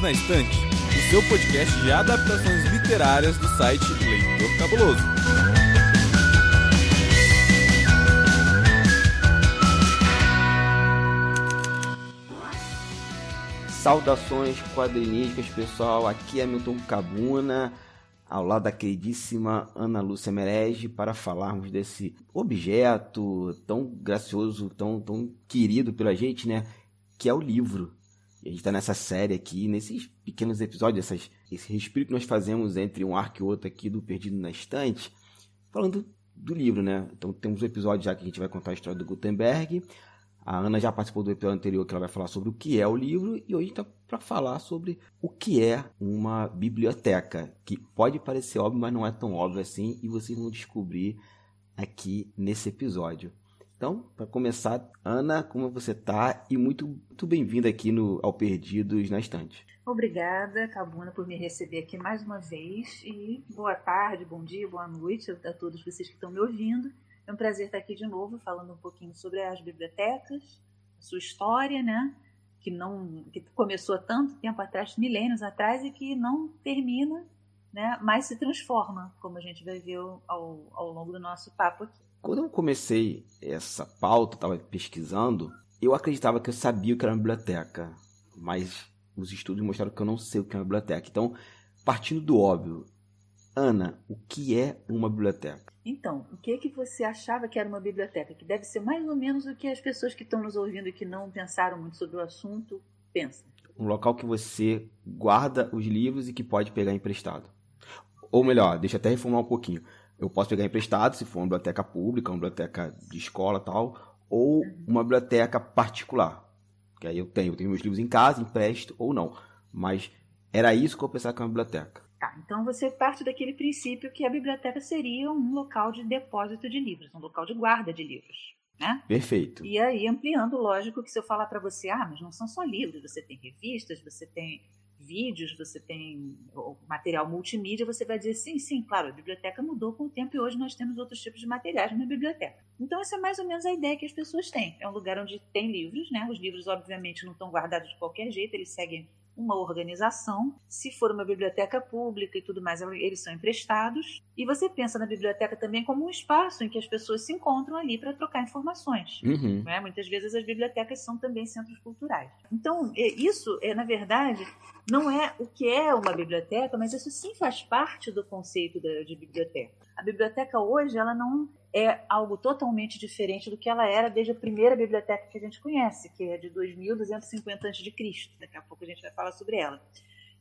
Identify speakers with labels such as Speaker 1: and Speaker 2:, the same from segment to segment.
Speaker 1: Perdidos na Estante, o seu podcast de adaptações literárias do site Leitor Cabuloso.
Speaker 2: Saudações quadrinísticas, pessoal. Aqui é Milton Cabuna, ao lado da queridíssima Ana Lúcia Merege, para falarmos desse objeto tão gracioso, tão, tão querido pela gente, né? Que é o livro. E a gente está nessa série aqui, nesses pequenos episódios, essas, esse respiro que nós fazemos entre um arco e outro aqui do Perdido na Estante, falando do livro, né? Então temos um episódio já que a gente vai contar a história do Gutenberg. A Ana já participou do episódio anterior que ela vai falar sobre o que é o livro e hoje está para falar sobre o que é uma biblioteca, que pode parecer óbvio, mas não é tão óbvio assim e vocês vão descobrir aqui nesse episódio. Então, para começar, Ana, como você está? E muito, muito bem-vinda aqui no ao Perdidos na Estante.
Speaker 3: Obrigada, Cabuna, por me receber aqui mais uma vez e boa tarde, bom dia, boa noite a todos vocês que estão me ouvindo. É um prazer estar aqui de novo falando um pouquinho sobre as bibliotecas, sua história, né? Que não que começou tanto tempo atrás, milênios atrás, e que não termina, né? Mas se transforma, como a gente vai ver ao, ao longo do nosso papo aqui.
Speaker 2: Quando eu comecei essa pauta, estava pesquisando, eu acreditava que eu sabia o que era uma biblioteca, mas os estudos mostraram que eu não sei o que é uma biblioteca. Então, partindo do óbvio, Ana, o que é uma biblioteca?
Speaker 3: Então, o que é que você achava que era uma biblioteca? Que deve ser mais ou menos o que as pessoas que estão nos ouvindo e que não pensaram muito sobre o assunto pensam.
Speaker 2: Um local que você guarda os livros e que pode pegar emprestado. Ou melhor, deixa eu até reformular um pouquinho. Eu posso pegar emprestado se for uma biblioteca pública, uma biblioteca de escola tal, ou uma biblioteca particular. Que aí eu tenho, eu tenho meus livros em casa, empresto ou não. Mas era isso que eu pensava que era uma biblioteca.
Speaker 3: Tá, então você parte daquele princípio que a biblioteca seria um local de depósito de livros, um local de guarda de livros. Né?
Speaker 2: Perfeito.
Speaker 3: E aí, ampliando, lógico que se eu falar para você, ah, mas não são só livros, você tem revistas, você tem vídeos, você tem material multimídia, você vai dizer sim, sim, claro, a biblioteca mudou com o tempo e hoje nós temos outros tipos de materiais na biblioteca. Então essa é mais ou menos a ideia que as pessoas têm. É um lugar onde tem livros, né? Os livros obviamente não estão guardados de qualquer jeito, eles seguem uma organização. Se for uma biblioteca pública e tudo mais, eles são emprestados. E você pensa na biblioteca também como um espaço em que as pessoas se encontram ali para trocar informações.
Speaker 2: Uhum.
Speaker 3: Né? Muitas vezes as bibliotecas são também centros culturais. Então, é, isso, é, na verdade, não é o que é uma biblioteca, mas isso sim faz parte do conceito de biblioteca. A biblioteca hoje, ela não é algo totalmente diferente do que ela era desde a primeira biblioteca que a gente conhece, que é de 2250 a.C. Daqui a pouco a gente vai falar sobre ela.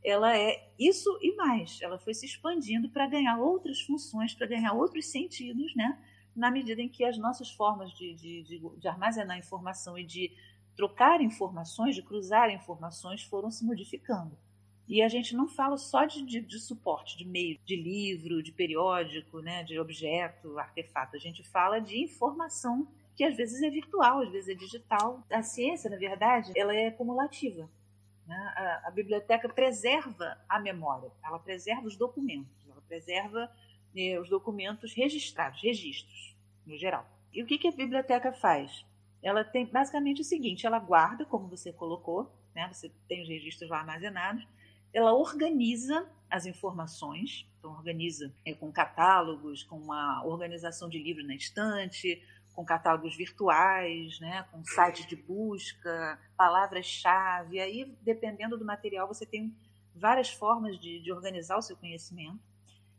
Speaker 3: Ela é isso e mais. Ela foi se expandindo para ganhar outras funções, para ganhar outros sentidos, né? na medida em que as nossas formas de, de, de, de armazenar informação e de trocar informações, de cruzar informações, foram se modificando. E a gente não fala só de, de, de, suporte, de meio, de livro, de periódico, né, de objeto, artefato. A gente fala de informação que às vezes é virtual, às vezes é digital. A ciência, na verdade, ela é cumulativa. Né? A, a, biblioteca preserva a memória, ela preserva os documentos, ela preserva eh, os documentos registrados, registros, no geral. E o que, que a biblioteca faz? Ela tem basicamente o seguinte: ela guarda, como você colocou, né? você tem os registros lá armazenados, ela organiza as informações, então organiza é, com catálogos, com uma organização de livros na estante, com catálogos virtuais, né, com sites de busca, palavras-chave. Aí, dependendo do material, você tem várias formas de, de organizar o seu conhecimento.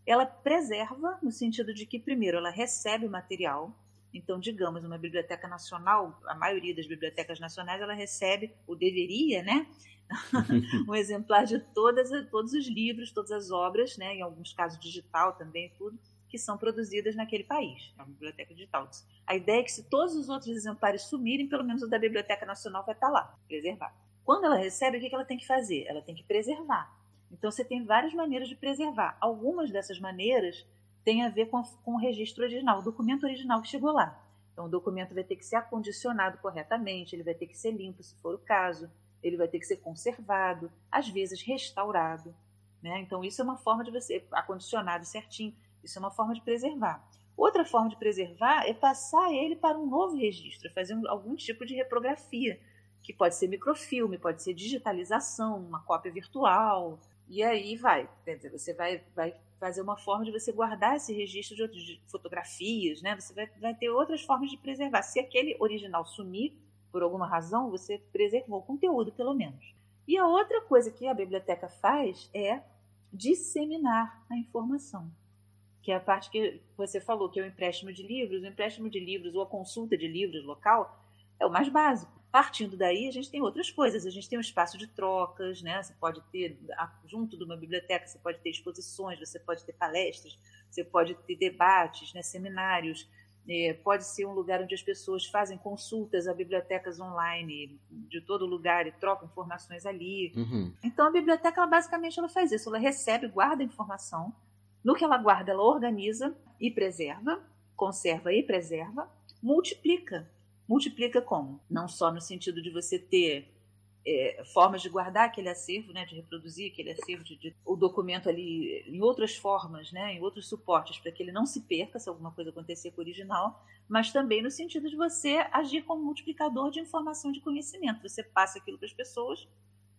Speaker 3: Ela preserva, no sentido de que, primeiro, ela recebe o material, então, digamos, uma biblioteca nacional, a maioria das bibliotecas nacionais, ela recebe, ou deveria, né, um exemplar de todas, todos os livros, todas as obras, né, em alguns casos digital também, tudo, que são produzidas naquele país, é uma biblioteca digital. A ideia é que se todos os outros exemplares sumirem, pelo menos o da Biblioteca Nacional vai estar lá, preservado. Quando ela recebe, o que ela tem que fazer? Ela tem que preservar. Então você tem várias maneiras de preservar. Algumas dessas maneiras têm a ver com, com o registro original, o documento original que chegou lá. Então o documento vai ter que ser acondicionado corretamente, ele vai ter que ser limpo, se for o caso ele vai ter que ser conservado, às vezes restaurado. Né? Então, isso é uma forma de você, acondicionado certinho, isso é uma forma de preservar. Outra forma de preservar é passar ele para um novo registro, fazer algum tipo de reprografia. que pode ser microfilme, pode ser digitalização, uma cópia virtual, e aí vai. Você vai, vai fazer uma forma de você guardar esse registro de, de fotografias, né? Você vai, vai ter outras formas de preservar. Se aquele original sumir, por alguma razão, você preservou o conteúdo, pelo menos. E a outra coisa que a biblioteca faz é disseminar a informação, que é a parte que você falou, que é o empréstimo de livros. O empréstimo de livros ou a consulta de livros local é o mais básico. Partindo daí, a gente tem outras coisas. A gente tem um espaço de trocas, né? Você pode ter, junto de uma biblioteca, você pode ter exposições, você pode ter palestras, você pode ter debates, né? seminários. É, pode ser um lugar onde as pessoas fazem consultas a bibliotecas online de todo lugar e trocam informações ali.
Speaker 2: Uhum.
Speaker 3: Então, a biblioteca, ela, basicamente, ela faz isso. Ela recebe, guarda informação. No que ela guarda, ela organiza e preserva, conserva e preserva, multiplica multiplica como? Não só no sentido de você ter é, formas de guardar aquele acervo, né, de reproduzir aquele acervo, de, de, o documento ali em outras formas, né, em outros suportes, para que ele não se perca se alguma coisa acontecer com o original, mas também no sentido de você agir como multiplicador de informação de conhecimento. Você passa aquilo para as pessoas,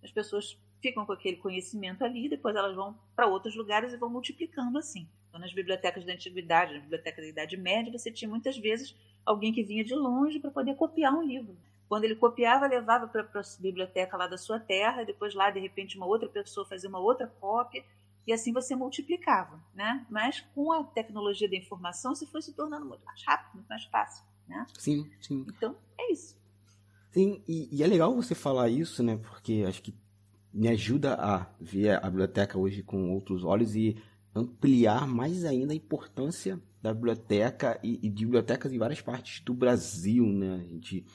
Speaker 3: as pessoas ficam com aquele conhecimento ali, depois elas vão para outros lugares e vão multiplicando assim. Então, nas bibliotecas da antiguidade, nas bibliotecas da Idade Média, você tinha muitas vezes alguém que vinha de longe para poder copiar um livro. Quando ele copiava, levava para a biblioteca lá da sua terra, depois lá, de repente, uma outra pessoa fazia uma outra cópia, e assim você multiplicava, né? Mas com a tecnologia da informação, se foi se tornando muito mais rápido, muito mais fácil, né?
Speaker 2: Sim, sim.
Speaker 3: Então, é isso.
Speaker 2: Sim, e, e é legal você falar isso, né? Porque acho que me ajuda a ver a biblioteca hoje com outros olhos e ampliar mais ainda a importância da biblioteca e, e, de bibliotecas em várias partes do Brasil, né? A gente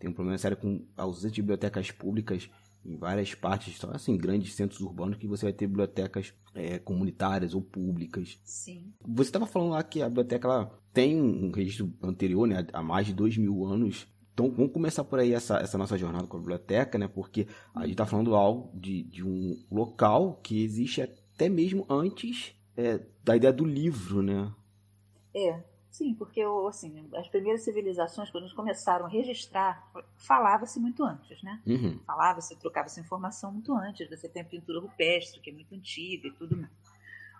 Speaker 2: tem um problema sério com a ausência de bibliotecas públicas em várias partes, só assim, grandes centros urbanos que você vai ter bibliotecas é, comunitárias ou públicas.
Speaker 3: Sim.
Speaker 2: Você estava falando lá que a biblioteca ela tem um registro anterior, né, há mais de dois mil anos. Então vamos começar por aí essa, essa nossa jornada com a biblioteca, né? Porque a gente está falando algo de, de um local que existe até mesmo antes é, da ideia do livro, né?
Speaker 3: É, sim, porque assim, as primeiras civilizações, quando começaram a registrar, falava-se muito antes, né?
Speaker 2: Uhum.
Speaker 3: Falava-se, trocava-se informação muito antes. Você tem a pintura rupestre, que é muito antiga e tudo mais.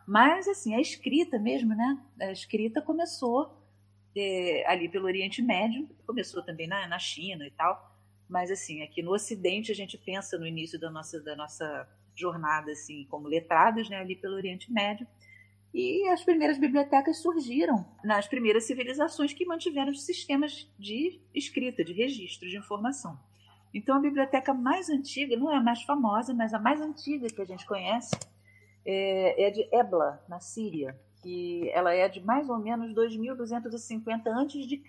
Speaker 3: Mas, assim, a escrita mesmo, né? A escrita começou é, ali pelo Oriente Médio, começou também na, na China e tal. Mas, assim, aqui no Ocidente, a gente pensa no início da nossa, da nossa jornada, assim, como letrados, né? Ali pelo Oriente Médio e as primeiras bibliotecas surgiram nas primeiras civilizações que mantiveram os sistemas de escrita, de registro de informação. Então, a biblioteca mais antiga, não é a mais famosa, mas a mais antiga que a gente conhece, é, é de Ebla, na Síria, que ela é de mais ou menos 2.250 a.C.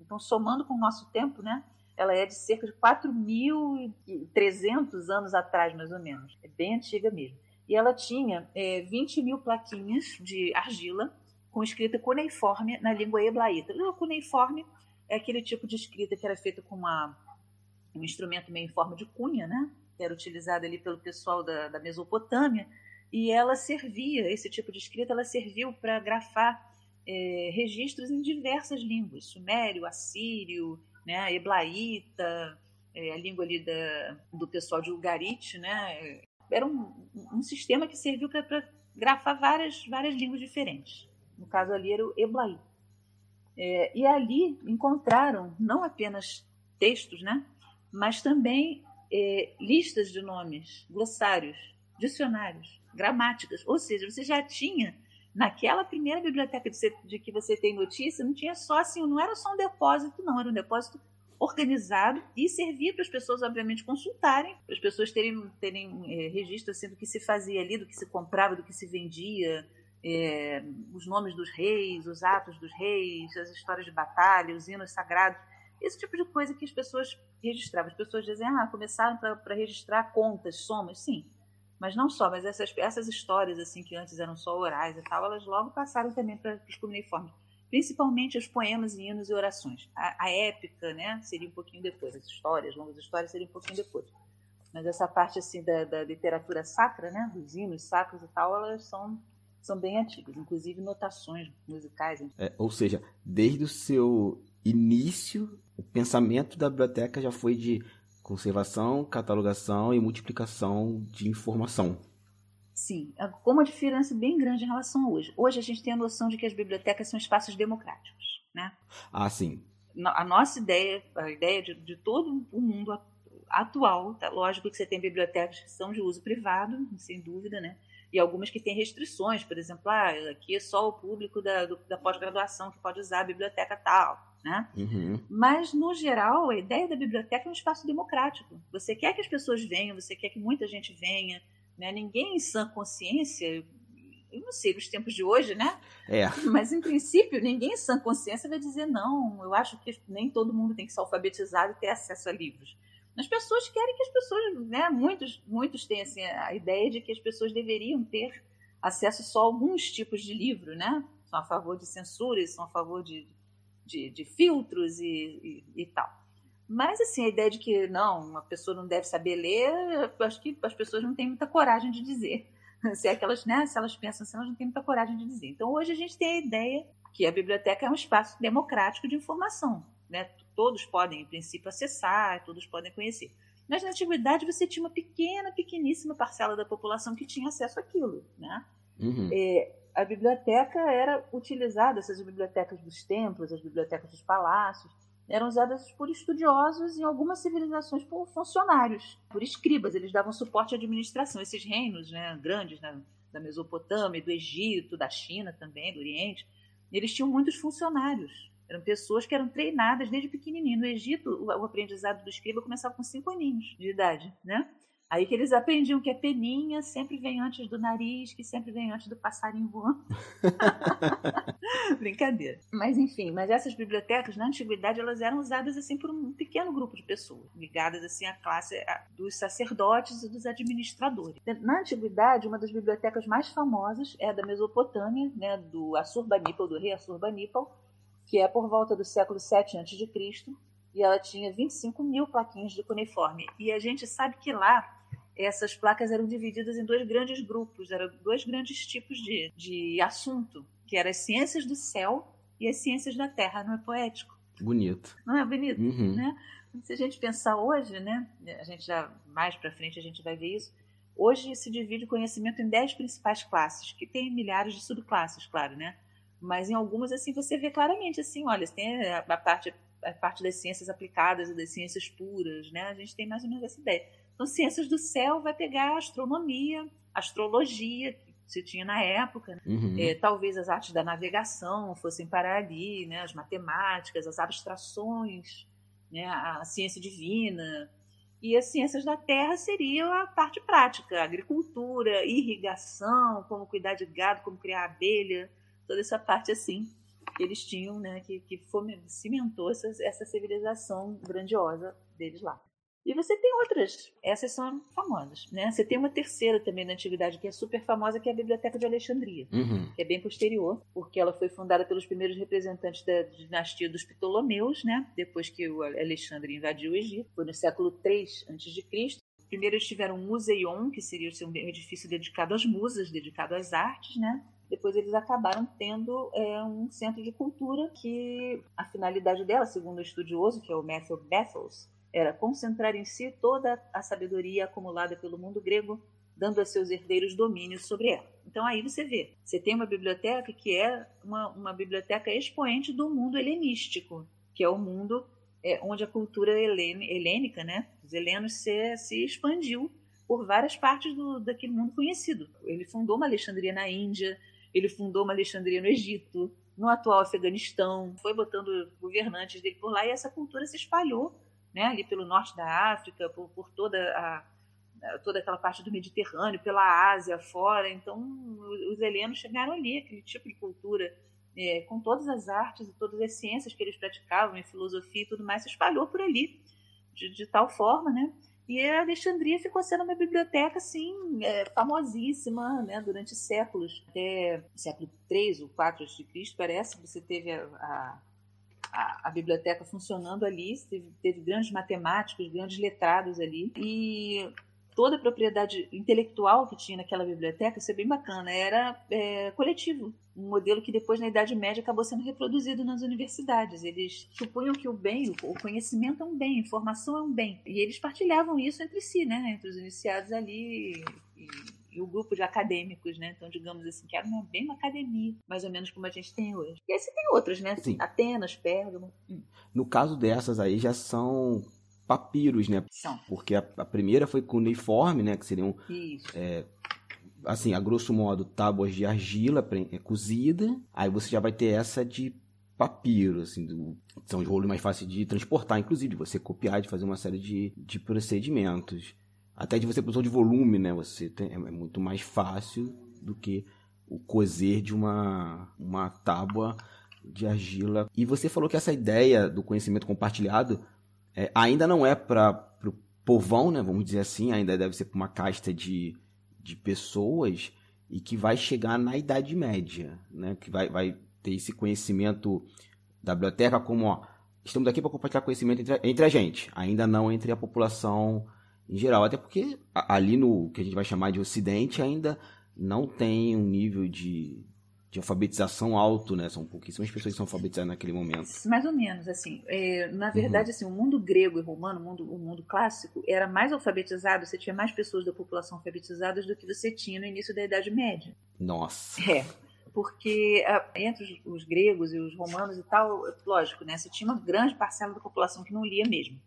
Speaker 3: Então, somando com o nosso tempo, né, ela é de cerca de 4.300 anos atrás, mais ou menos. É bem antiga mesmo e ela tinha é, 20 mil plaquinhas de argila com escrita cuneiforme na língua heblaíta. O cuneiforme é aquele tipo de escrita que era feita com uma, um instrumento meio em forma de cunha, né? que era utilizado ali pelo pessoal da, da Mesopotâmia, e ela servia, esse tipo de escrita, ela serviu para grafar é, registros em diversas línguas, sumério, assírio, né, é, a língua ali da, do pessoal de Ugarit, né, era um, um sistema que serviu para grafar várias, várias línguas diferentes. No caso ali era o Eblaí. É, e ali encontraram não apenas textos, né, mas também é, listas de nomes, glossários, dicionários, gramáticas. Ou seja, você já tinha naquela primeira biblioteca de, de que você tem notícia, não tinha só assim, não era só um depósito, não, era um depósito organizado e servir para as pessoas, obviamente, consultarem, para as pessoas terem, terem é, registro assim, do que se fazia ali, do que se comprava, do que se vendia, é, os nomes dos reis, os atos dos reis, as histórias de batalha, os hinos sagrados, esse tipo de coisa que as pessoas registravam. As pessoas dizem, ah, começaram para registrar contas, somas, sim. Mas não só, mas essas, essas histórias assim que antes eram só orais e tal, elas logo passaram também para os comuniformes principalmente os poemas, hinos e orações. A, a, épica, né, seria um pouquinho depois, as histórias, longas histórias, seria um pouquinho depois. Mas essa parte assim da, da literatura sacra, né, dos hinos sacros e tal, elas são são bem antigas, inclusive notações musicais.
Speaker 2: É, ou seja, desde o seu início, o pensamento da biblioteca já foi de conservação, catalogação e multiplicação de informação.
Speaker 3: Sim, com uma diferença bem grande em relação a hoje. Hoje a gente tem a noção de que as bibliotecas são espaços democráticos, né?
Speaker 2: Ah, sim.
Speaker 3: A nossa ideia, a ideia de, de todo o mundo atual, tá? lógico que você tem bibliotecas que são de uso privado, sem dúvida, né? E algumas que têm restrições, por exemplo, ah, aqui é só o público da, do, da pós-graduação que pode usar a biblioteca tal, né?
Speaker 2: Uhum.
Speaker 3: Mas, no geral, a ideia da biblioteca é um espaço democrático. Você quer que as pessoas venham, você quer que muita gente venha, né? Ninguém em sã consciência, eu não sei nos tempos de hoje, né?
Speaker 2: É.
Speaker 3: Mas em princípio, ninguém em sã consciência vai dizer não. Eu acho que nem todo mundo tem que ser alfabetizado e ter acesso a livros. As pessoas querem que as pessoas, né? Muitos, muitos têm assim, a ideia de que as pessoas deveriam ter acesso só a alguns tipos de livro, né? São a favor de censura, são a favor de, de, de filtros e, e, e tal. Mas, assim, a ideia de que não, uma pessoa não deve saber ler, acho que as pessoas não têm muita coragem de dizer. Se, é que elas, né, se elas pensam assim, elas não têm muita coragem de dizer. Então, hoje a gente tem a ideia que a biblioteca é um espaço democrático de informação. Né? Todos podem, em princípio, acessar, todos podem conhecer. Mas na antiguidade você tinha uma pequena, pequeníssima parcela da população que tinha acesso àquilo. Né?
Speaker 2: Uhum.
Speaker 3: É, a biblioteca era utilizada, essas bibliotecas dos templos, as bibliotecas dos palácios, eram usadas por estudiosos em algumas civilizações por funcionários, por escribas. Eles davam suporte à administração. Esses reinos né, grandes né, da Mesopotâmia, do Egito, da China também, do Oriente, eles tinham muitos funcionários. Eram pessoas que eram treinadas desde pequenininho. No Egito, o aprendizado do escriba começava com cinco aninhos de idade, né? Aí que eles aprendiam que a peninha sempre vem antes do nariz, que sempre vem antes do passarinho voando. Brincadeira. Mas enfim, mas essas bibliotecas na antiguidade elas eram usadas assim por um pequeno grupo de pessoas, ligadas assim à classe dos sacerdotes e dos administradores. Na antiguidade, uma das bibliotecas mais famosas é a da Mesopotâmia, né, do Assurbanipal, do rei Assurbanipal, que é por volta do século 7 a.C., e ela tinha 25 mil plaquinhas de cuneiforme. E a gente sabe que lá essas placas eram divididas em dois grandes grupos, eram dois grandes tipos de, de assunto, que eram as ciências do céu e as ciências da terra. Não é poético?
Speaker 2: Bonito.
Speaker 3: Não é bonito?
Speaker 2: Uhum.
Speaker 3: Né? Se a gente pensar hoje, né, a gente já mais para frente a gente vai ver isso. Hoje se divide o conhecimento em dez principais classes, que tem milhares de subclasses, claro, né? Mas em algumas assim você vê claramente assim, olha, tem a parte a parte das ciências aplicadas e das ciências puras, né? A gente tem mais ou menos essa ideia. Então, ciências do céu vai pegar astronomia, astrologia, que se tinha na época, né?
Speaker 2: Uhum.
Speaker 3: é, talvez as artes da navegação fossem parar ali, né? as matemáticas, as abstrações, né? a ciência divina. E as ciências da terra seriam a parte prática, agricultura, irrigação, como cuidar de gado, como criar abelha, toda essa parte assim que eles tinham, né, que, que cimentou essa, essa civilização grandiosa deles lá. E você tem outras, essas são famosas, né? Você tem uma terceira também na antiguidade que é super famosa, que é a Biblioteca de Alexandria,
Speaker 2: Uhum.
Speaker 3: que é bem posterior, porque ela foi fundada pelos primeiros representantes da dinastia dos Ptolomeus, né? Depois que o Alexandre invadiu o Egito, foi no século 3 a.C. Primeiro eles tiveram um museion, que seria um edifício dedicado às musas, dedicado às artes, né? Depois eles acabaram tendo é, um centro de cultura que a finalidade dela, segundo o estudioso, que é o Matthew Bethels, era concentrar em si toda a sabedoria acumulada pelo mundo grego, dando a seus herdeiros domínio sobre ela. Então aí você vê, você tem uma biblioteca que é uma, uma biblioteca expoente do mundo helenístico, que é o mundo é, onde a cultura helênica, né, os helenos se, se expandiu por várias partes do, daquele mundo conhecido. Ele fundou uma Alexandria na Índia, ele fundou uma Alexandria no Egito, no atual Afeganistão, foi botando governantes dele por lá e essa cultura se espalhou né, ali pelo norte da África, por, por toda, a, toda aquela parte do Mediterrâneo, pela Ásia fora. Então, os helenos chegaram ali, aquele tipo de cultura, é, com todas as artes e todas as ciências que eles praticavam, e filosofia e tudo mais, se espalhou por ali, de, de tal forma, né? E a Alexandria ficou sendo uma biblioteca assim é, famosíssima, né, durante séculos, até século 3 ou 4 a.C. parece, você teve a, a a, a, biblioteca funcionando ali, teve, teve, grandes matemáticos, grandes letrados ali. E toda a propriedade intelectual que tinha naquela biblioteca, isso é bem bacana, era é, coletivo. Um modelo que depois, na Idade Média, acabou sendo reproduzido nas universidades. Eles supunham que o bem, o conhecimento é um bem, a informação é um bem. E eles partilhavam isso entre si, né? entre os iniciados ali. E, e o grupo de acadêmicos, né? Então, digamos assim, que era uma, bem uma academia, mais ou menos como a gente tem hoje. E aí você tem outras, né?
Speaker 2: Sim.
Speaker 3: Atenas, Pérgamo. Hum.
Speaker 2: No caso dessas aí, já são papiros, né?
Speaker 3: São.
Speaker 2: Porque a, a primeira foi cuneiforme, né? Que seriam,
Speaker 3: Isso.
Speaker 2: é, assim, a grosso modo, tábuas de argila é, cozida. Aí você já vai ter essa de papiro, assim, do, são os rolos mais fáceis de transportar, inclusive, de você copiar, de fazer uma série de, de procedimentos. Até de você produção de volume, né? Você tem, é muito mais fácil do que o cozer de uma, uma tábua de argila. E você falou que essa ideia do conhecimento compartilhado é, ainda não é para o povão, né? Vamos dizer assim, ainda deve ser para uma casta de, de pessoas e que vai chegar na Idade Média, né? Que vai, vai ter esse conhecimento da biblioteca como, ó, estamos aqui para compartilhar conhecimento entre, entre a gente, ainda não entre a população em geral, até porque ali no que a gente vai chamar de Ocidente ainda não tem um nível de, de alfabetização alto, né? São pouquíssimas pessoas que são alfabetizadas naquele momento.
Speaker 3: Mais ou menos, assim. É, na verdade, assim, o mundo grego e romano, o mundo, o mundo clássico, era mais alfabetizado, você tinha mais pessoas da população alfabetizadas do que você tinha no início da Idade Média.
Speaker 2: Nossa.
Speaker 3: É, porque entre os, os gregos e os romanos e tal, lógico, né? Você tinha uma grande parcela da população que não lia mesmo.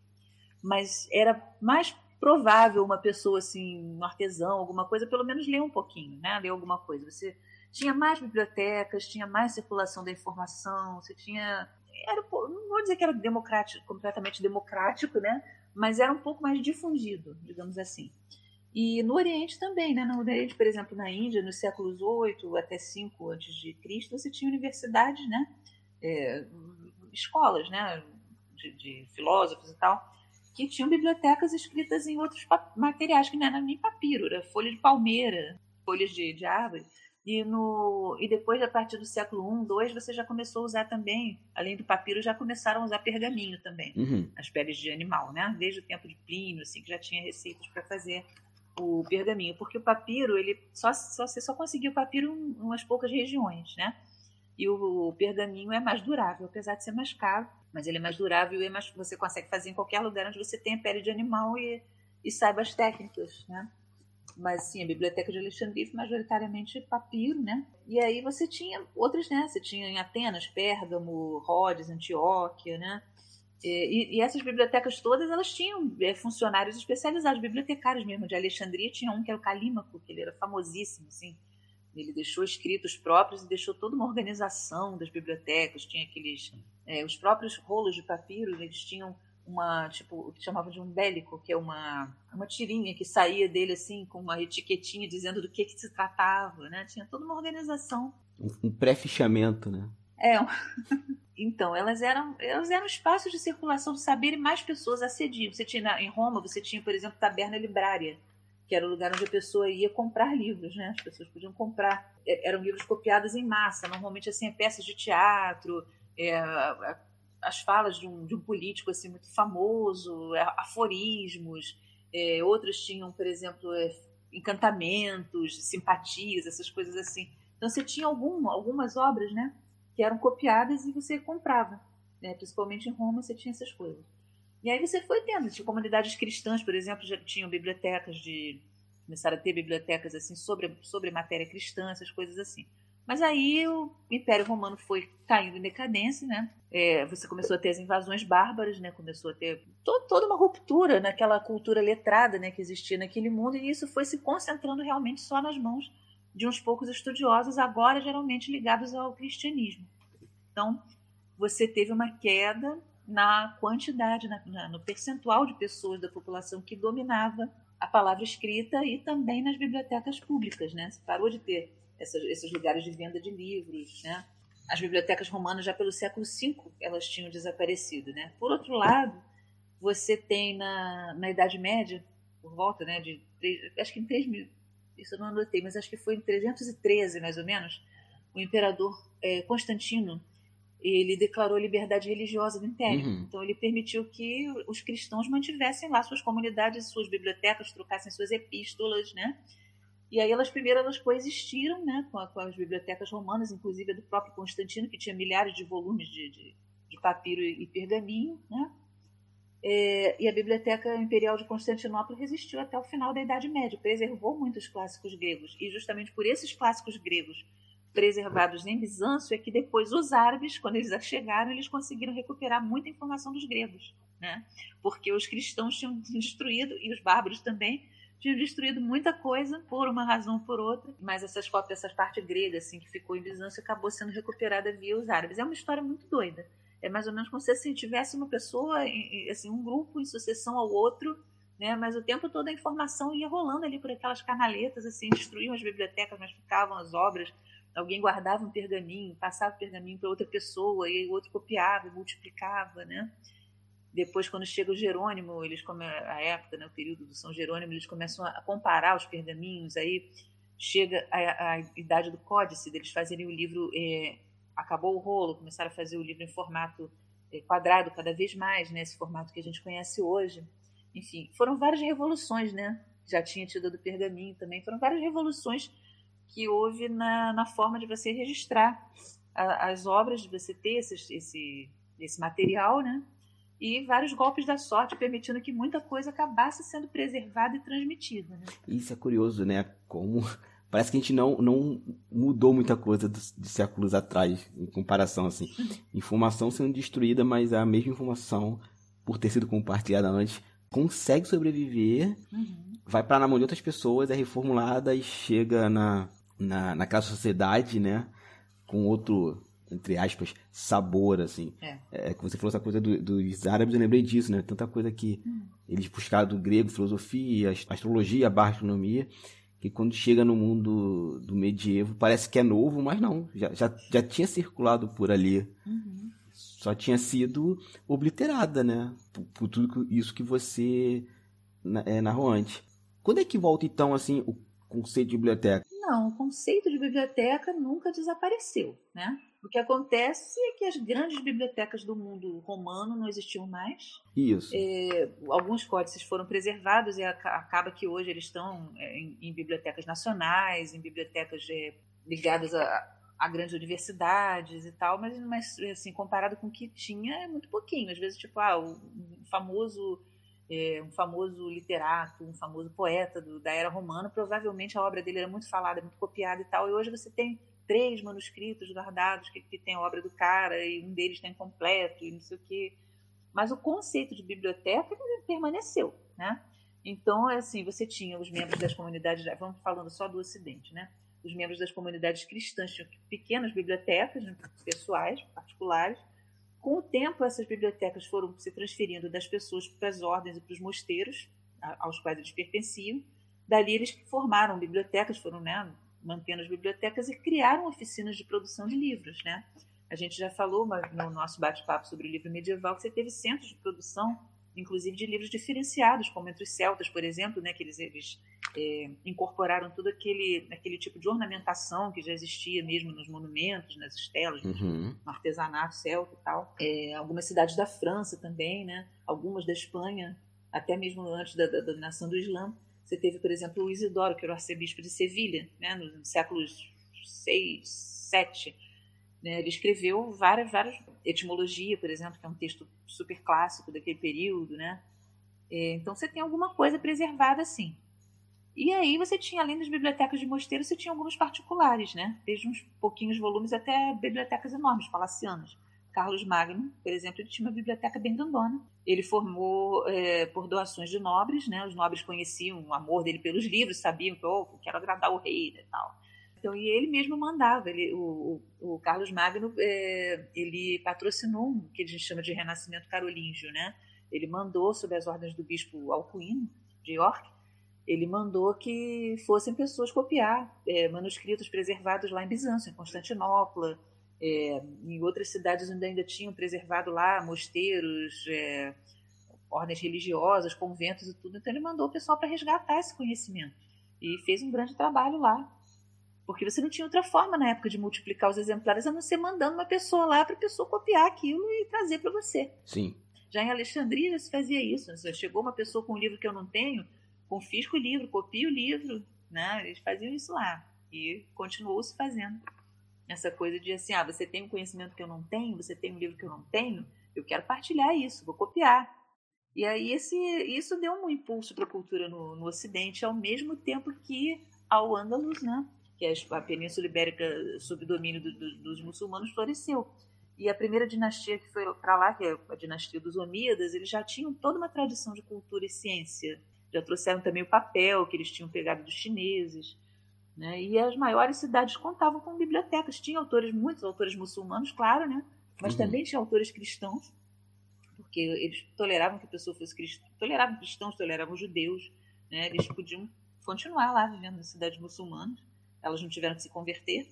Speaker 3: Mas era mais provável uma pessoa assim, um artesão, alguma coisa, pelo menos ler um pouquinho, né? Ler alguma coisa. Você tinha mais bibliotecas, tinha mais circulação da informação, você tinha era, não vou dizer que era democrático, completamente democrático, né? Mas era um pouco mais difundido, digamos assim. E no Oriente também, né? No Oriente, por exemplo, na Índia, nos séculos 8 até 5 antes de Cristo, você tinha universidades, né? É, escolas, né? De, de filósofos e tal, que tinham bibliotecas escritas em outros materiais, que não era nem papiro, era folha de palmeira, folhas de, de árvore. E, no, e depois, a partir do século I, II, você já começou a usar também, além do papiro, já começaram a usar pergaminho também
Speaker 2: Uhum.
Speaker 3: as peles de animal, né? Desde o tempo de Plínio, assim, que já tinha receitas para fazer o pergaminho, porque o papiro, ele só, só você só conseguiu papiro em umas poucas regiões, né? E o, o pergaminho é mais durável, apesar de ser mais caro, mas ele é mais durável e é mais, você consegue fazer em qualquer lugar onde você tenha pele de animal e, e saiba as técnicas, né? Mas sim, a Biblioteca de Alexandria majoritariamente papiro, né? E aí você tinha outras, né? Você tinha em Atenas, Pérgamo, Rhodes, Antioquia, né? E, e essas bibliotecas todas, elas tinham é, funcionários especializados, bibliotecários mesmo. De Alexandria tinha um que era o Calímaco, que ele era famosíssimo, assim. Ele deixou escritos próprios e deixou toda uma organização das bibliotecas. Tinha aqueles... é, os próprios rolos de papiro, eles tinham uma, tipo, o que chamavam de um bélico, que é uma, uma tirinha que saía dele, assim, com uma etiquetinha dizendo do que, que se tratava, né? Tinha toda uma organização
Speaker 2: Um, pré-fichamento, né?
Speaker 3: é. um- Então, elas eram, elas eram espaços de circulação de saber e mais pessoas acediam. Você tinha em Roma, você tinha, por exemplo, taberna librária, que era o lugar onde a pessoa ia comprar livros, né? As pessoas podiam comprar. E- Eram livros copiados em massa, normalmente assim, peças de teatro, é, a- as falas de um, de um político assim muito famoso, aforismos. É, outros tinham, por exemplo, é, encantamentos, simpatias, essas coisas assim. Então você tinha algum, algumas obras, né? que eram copiadas e você comprava. Né? Principalmente em Roma você tinha essas coisas. E aí você foi tendo, tinha comunidades cristãs, por exemplo, já tinham bibliotecas de. começaram a ter bibliotecas assim sobre, sobre matéria cristã, essas coisas assim. Mas aí o Império Romano foi caindo em decadência, né? É, você começou a ter as invasões bárbaras, né? Começou a ter to- toda uma ruptura naquela cultura letrada, né? Que existia naquele mundo e isso foi se concentrando realmente só nas mãos de uns poucos estudiosos, agora geralmente ligados ao cristianismo. Então, você teve uma queda na quantidade, na, na, no percentual de pessoas da população que dominava a palavra escrita e também nas bibliotecas públicas, né? Parou de ter essas, esses lugares de venda de livros, né? As bibliotecas romanas já pelo século V elas tinham desaparecido, né? Por outro lado, você tem na, na Idade Média, por volta, né, de três- acho que em 3 mil, isso eu não anotei, mas acho que foi em 313 mais ou menos, o imperador eh, Constantino ele declarou liberdade religiosa do Império.
Speaker 2: Uhum.
Speaker 3: Então, ele permitiu que os cristãos mantivessem lá suas comunidades, suas bibliotecas, trocassem suas epístolas, né? E aí, elas primeiro elas coexistiram né, com, a, com as bibliotecas romanas, inclusive a do próprio Constantino, que tinha milhares de volumes de, de, de papiro e, e pergaminho, né? É, e a Biblioteca Imperial de Constantinopla resistiu até o final da Idade Média, preservou muitos clássicos gregos. E justamente por esses clássicos gregos preservados em Bizâncio é que depois os árabes, quando eles chegaram, eles conseguiram recuperar muita informação dos gregos, né? Porque os cristãos tinham destruído e os bárbaros também tinham destruído muita coisa por uma razão ou por outra, mas essas cópias, essa parte grega assim que ficou em Bizâncio acabou sendo recuperada via os árabes. É uma história muito doida. É mais ou menos como se assim, tivesse uma pessoa, assim, um grupo em sucessão ao outro, né? Mas o tempo todo a informação ia rolando ali por aquelas canaletas, assim, destruíam as bibliotecas, mas ficavam as obras alguém guardava um pergaminho, passava o pergaminho para outra pessoa, e o outro copiava e multiplicava, né? Depois, quando chega o Jerônimo, eles a época, né, o período do São Jerônimo, eles começam a comparar os pergaminhos, aí chega a, a idade do códice, deles fazerem o livro, é... acabou o rolo, começaram a fazer o livro em formato é, quadrado cada vez mais, né, esse formato que a gente conhece hoje. Enfim, foram várias revoluções, né? Já tinha tido do pergaminho também, foram várias revoluções que houve na, na forma de você registrar a, as obras, de você ter esse, esse, esse material, né? E vários golpes da sorte permitindo que muita coisa acabasse sendo preservada e transmitida. Né?
Speaker 2: Isso é curioso, né? Como parece que a gente não, não mudou muita coisa de, de séculos atrás, em comparação, assim. Informação sendo destruída, mas a mesma informação, por ter sido compartilhada antes, consegue sobreviver, uhum. vai para na mão de outras pessoas, é reformulada e chega na, na, naquela sociedade, né? Com outro, entre aspas, sabor, assim. É. é você falou essa coisa do, dos árabes, eu lembrei disso, né? Tanta coisa que hum. eles buscaram do grego, filosofia, astrologia, barra astronomia, que quando chega no mundo do medievo parece que é novo, mas não, já, já, já tinha circulado por ali. Uhum. Só tinha sido obliterada, né? Por, por tudo isso que você é, narrou antes. Quando é que volta, então, assim, o conceito de biblioteca?
Speaker 3: Não, o conceito de biblioteca nunca desapareceu, né? O que acontece é que as grandes bibliotecas do mundo romano não existiam mais.
Speaker 2: Isso.
Speaker 3: É, alguns códices foram preservados e acaba que hoje eles estão é, em, em bibliotecas nacionais, em bibliotecas é, ligadas a, a, grandes universidades e tal, mas, mas assim, comparado com o que tinha, é muito pouquinho. Às vezes, tipo, ah, o famoso é, um famoso literato, um famoso poeta do, da era romana, provavelmente a obra dele era muito falada, muito copiada e tal, e hoje você tem três manuscritos guardados que, que tem a obra do cara e um deles está incompleto e não sei o quê. Mas o conceito de biblioteca permaneceu, né? Então, é assim, você tinha os membros das comunidades, vamos falando só do Ocidente, né? Os membros das comunidades cristãs tinham pequenas bibliotecas né, pessoais, particulares, com o tempo, essas bibliotecas foram se transferindo das pessoas para as ordens e para os mosteiros, aos quais eles pertenciam. Dali, eles formaram bibliotecas, foram né, mantendo as bibliotecas e criaram oficinas de produção de livros. Né? A gente já falou no nosso bate-papo sobre o livro medieval que você teve centros de produção, inclusive de livros diferenciados, como entre os celtas, por exemplo, né, que eles, eles é, incorporaram todo aquele, aquele tipo de ornamentação que já existia mesmo nos monumentos, nas estelas, uhum. no artesanato celta e tal. É, algumas cidades da França também, né? algumas da Espanha, até mesmo antes da, da dominação do Islã. Você teve, por exemplo, o Isidoro, que era o arcebispo de Sevilha, né? nos séculos 6, 7. Né? Ele escreveu várias, várias etimologia, por exemplo, que é um texto super clássico daquele período, né? É, então você tem alguma coisa preservada assim. E aí você tinha, além das bibliotecas de mosteiro, você tinha alguns particulares, né? Desde uns pouquinhos volumes até bibliotecas enormes, palacianas. Carlos Magno, por exemplo, ele tinha uma biblioteca bem grandona. Ele formou é, por doações de nobres, né? Os nobres conheciam o amor dele pelos livros, sabiam que oh, quero agradar o rei e tal. Então, e ele mesmo mandava. Ele, o, o, o Carlos Magno, é, ele patrocinou o que a gente chama de Renascimento Carolíngio, né? Ele mandou, sob as ordens do bispo Alcuino, de York, ele mandou que fossem pessoas copiar é, manuscritos preservados lá em Bizâncio, em Constantinopla, é, em outras cidades onde ainda tinham preservado lá mosteiros, é, ordens religiosas, conventos e tudo. Então ele mandou o pessoal para resgatar esse conhecimento e fez um grande trabalho lá. Porque você não tinha outra forma na época de multiplicar os exemplares a não ser mandando uma pessoa lá para a pessoa copiar aquilo e trazer para você.
Speaker 2: Sim.
Speaker 3: Já em Alexandria já se fazia isso. Chegou uma pessoa com um livro que eu não tenho, confisco o livro, copio o livro. Né? Eles faziam isso lá. E continuou se fazendo. Essa coisa de assim, ah, você tem um conhecimento que eu não tenho, você tem um livro que eu não tenho, eu quero partilhar isso, vou copiar. E aí esse, isso deu um impulso para a cultura no, no, Ocidente, ao mesmo tempo que ao Andalus, né, que a Península Ibérica sob domínio do, do, dos muçulmanos, floresceu. E a primeira dinastia que foi para lá, que é a dinastia dos Omíadas, eles já tinham toda uma tradição de cultura e ciência. Já trouxeram também o papel que eles tinham pegado dos chineses. Né? E as maiores cidades contavam com bibliotecas. Tinha autores, muitos autores muçulmanos, claro, né? mas uhum. também tinha autores cristãos, porque eles toleravam que a pessoa fosse cristã, toleravam cristãos, toleravam judeus. Né? Eles podiam continuar lá vivendo nas cidades muçulmanas. Elas não tiveram que se converter.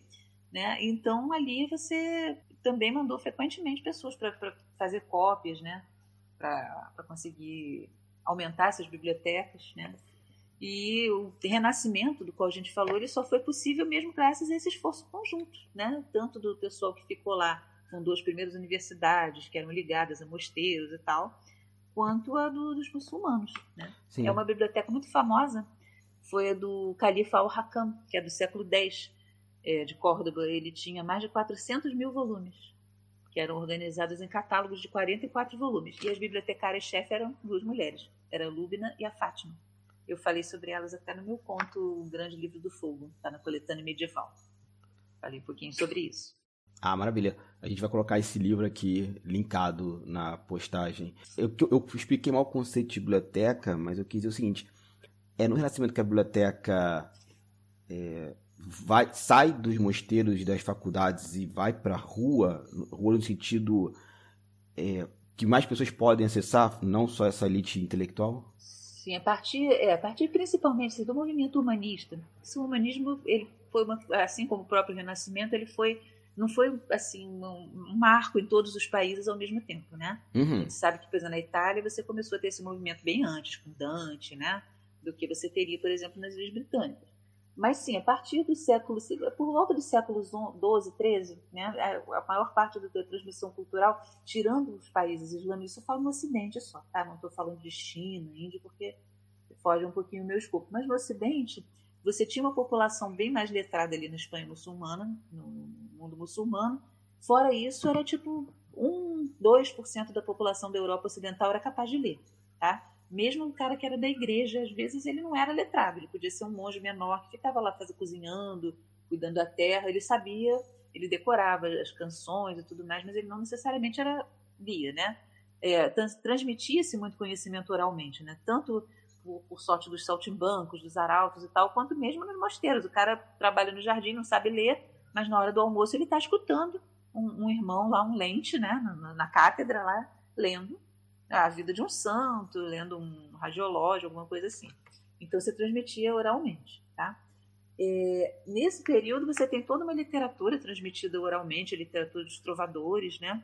Speaker 3: Né? Então ali você também mandou frequentemente pessoas para fazer cópias, né? Para conseguir aumentar essas bibliotecas, né? E o renascimento do qual a gente falou, ele só foi possível mesmo graças a esse esforço conjunto, né? Tanto do pessoal que ficou lá, fundou as primeiras universidades, que eram ligadas a mosteiros e tal, quanto a do, dos muçulmanos, né? É uma biblioteca muito famosa, foi a do Califa al-Hakam, que é do século X, é, de Córdoba, ele tinha mais de 400 mil volumes, que eram organizados em catálogos de 44 volumes. E as bibliotecárias-chefe eram duas mulheres, era a Lúbina e a Fátima. Eu falei sobre elas até no meu conto, O Grande Livro do Fogo, está na coletânea medieval. Falei um pouquinho sobre isso.
Speaker 2: Ah, maravilha. A gente vai colocar esse livro aqui linkado na postagem. Eu, eu expliquei mal o conceito de biblioteca, mas eu quis dizer o seguinte: é no Renascimento que a biblioteca é, vai, sai dos mosteiros das faculdades e vai para a rua, rua no sentido é, que mais pessoas podem acessar, não só essa elite intelectual?
Speaker 3: Sim, a partir, é, a partir principalmente do movimento humanista. Esse humanismo, ele foi uma, assim como o próprio Renascimento, ele foi não foi assim um, marco em todos os países ao mesmo tempo, né? Uhum. A gente sabe que, por exemplo, na Itália você começou a ter esse movimento bem antes, com Dante, né? Do que você teria, por exemplo, nas Ilhas Britânicas. Mas sim, a partir do século, por volta dos séculos 12, 13, né, a maior parte da transmissão cultural, tirando os países islâmicos, eu falo no Ocidente só, tá? Não estou falando de China, Índia, porque foge um pouquinho o meu escopo. Mas no Ocidente, você tinha uma população bem mais letrada ali na Espanha muçulmana, no mundo muçulmano. Fora isso, era tipo 1, 2% da população da Europa Ocidental era capaz de ler, tá? Mesmo o cara que era da igreja, às vezes ele não era letrado, ele podia ser um monge menor que ficava lá fazendo, cozinhando, cuidando da terra, ele sabia, ele decorava as canções e tudo mais, mas ele não necessariamente era lia, né? É, Transmitia-se muito conhecimento oralmente, né? Tanto por, por, sorte dos saltimbancos, dos arautos e tal, quanto mesmo nos mosteiros. O cara trabalha no jardim, não sabe ler, mas na hora do almoço ele está escutando um, um, irmão lá, um lente, né? Na, na cátedra lá, lendo a vida de um santo, lendo um radiológio, alguma coisa assim. Então você transmitia oralmente, tá? É, nesse período você tem toda uma literatura transmitida oralmente, a literatura dos trovadores, né?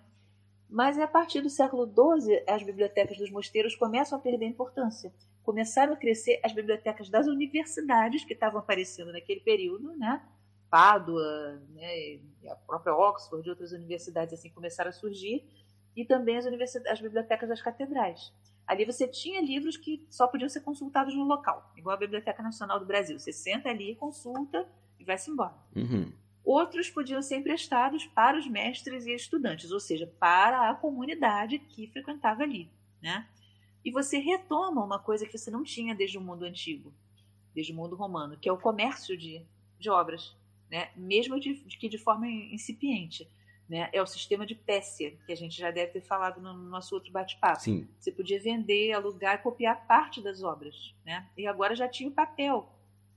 Speaker 3: Mas a partir do século XII as bibliotecas dos mosteiros começam a perder importância. Começaram a crescer as bibliotecas das universidades que estavam aparecendo naquele período, né? Pádua, né? a própria Oxford e outras universidades assim começaram a surgir e também as, as bibliotecas das catedrais. Ali você tinha livros que só podiam ser consultados no local, igual a Biblioteca Nacional do Brasil. Você senta ali, consulta e vai-se embora. Uhum. Outros podiam ser emprestados para os mestres e estudantes, ou seja, para a comunidade que frequentava ali. Né? E você retoma uma coisa que você não tinha desde o mundo antigo, desde o mundo romano, que é o comércio de, de obras, né? mesmo de, de que de forma incipiente né? É o sistema de Péssia, que a gente já deve ter falado no nosso outro bate-papo. Você podia vender, alugar e copiar parte das obras. Né? E agora já tinha o papel.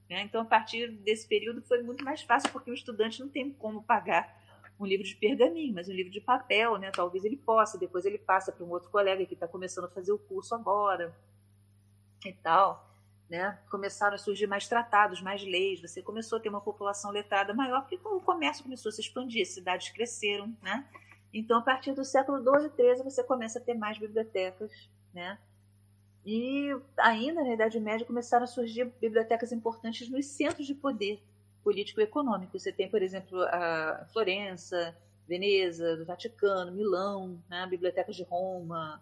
Speaker 3: Né? Então, a partir desse período, foi muito mais fácil, porque o estudante não tem como pagar um livro de pergaminho, mas um livro de papel, né? talvez ele possa. Depois ele passa para um outro colega que está começando a fazer o curso agora e tal né? Começaram a surgir mais tratados, mais leis, você começou a ter uma população letrada maior, porque o comércio começou a se expandir, as cidades cresceram, né? Então, a partir do século XII e XIII, você começa a ter mais bibliotecas, né? E ainda na Idade Média começaram a surgir bibliotecas importantes nos centros de poder, político e econômico. Você tem, por exemplo, a Florença, Veneza, do Vaticano, Milão, né, a Biblioteca de Roma.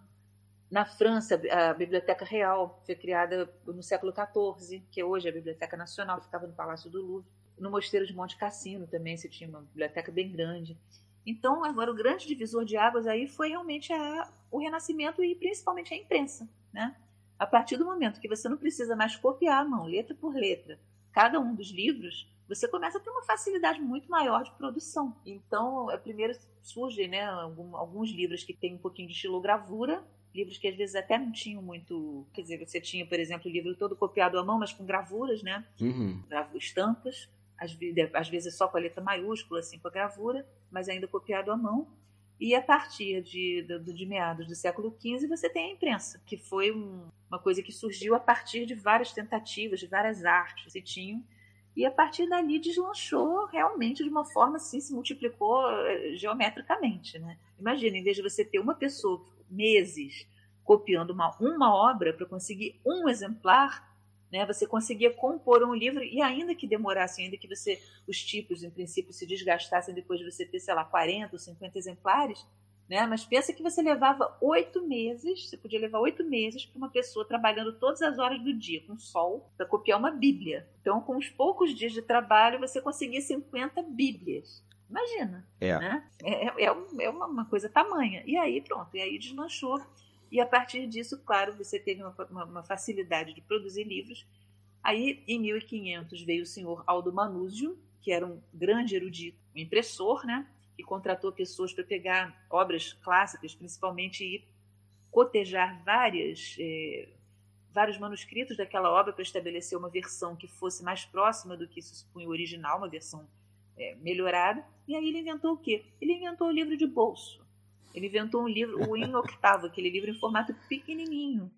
Speaker 3: Na França, a Biblioteca Real foi criada no século XIV, que é hoje a Biblioteca Nacional, ficava no Palácio do Louvre. No Mosteiro de Monte Cassino também se tinha uma biblioteca bem grande. Então, agora o grande divisor de águas aí foi realmente a, o Renascimento e principalmente a imprensa, né? A partir do momento que você não precisa mais copiar a mão, letra por letra, cada um dos livros, você começa a ter uma facilidade muito maior de produção. Então, é, primeiro surgem né, alguns livros que têm um pouquinho de estilogravura, livros que às vezes até não tinham muito. Quer dizer, você tinha, por exemplo, o livro todo copiado à mão, mas com gravuras, né?
Speaker 2: Uhum.
Speaker 3: Estampas, às, vezes só com a letra maiúscula, assim, com a gravura, mas ainda copiado à mão. E a partir de, de, de meados do século XV, você tem a imprensa, que foi um, uma coisa que surgiu a partir de várias tentativas, de várias artes que se tinham. E a partir dali deslanchou realmente de uma forma assim, se multiplicou eh, geometricamente. Né? Imagina, em vez de você ter uma pessoa meses copiando uma, uma obra para conseguir um exemplar, né? Você conseguia compor um livro e ainda que demorasse, ainda que você os tipos em princípio se desgastassem depois de você ter, sei lá, 40 ou 50 exemplares, né? Mas pensa que você levava oito meses, você podia levar oito meses para uma pessoa trabalhando todas as horas do dia com sol para copiar uma Bíblia. Então, com os poucos dias de trabalho, você conseguia 50 Bíblias. Imagina.
Speaker 2: É.
Speaker 3: Né? É, é, é uma, coisa tamanha. E aí, pronto, e aí deslanchou e a partir disso, claro, você teve uma, uma, uma facilidade de produzir livros. Aí, em 1500, veio o senhor Aldo Manuzio, que era um grande erudito, um impressor, né? que contratou pessoas para pegar obras clássicas, principalmente, e cotejar várias, é, vários manuscritos daquela obra para estabelecer uma versão que fosse mais próxima do que se supunha o original, uma versão é, melhorada. E aí ele inventou o quê? Ele inventou o livro de bolso. Ele inventou um livro, o em octavo, aquele livro em formato pequenininho.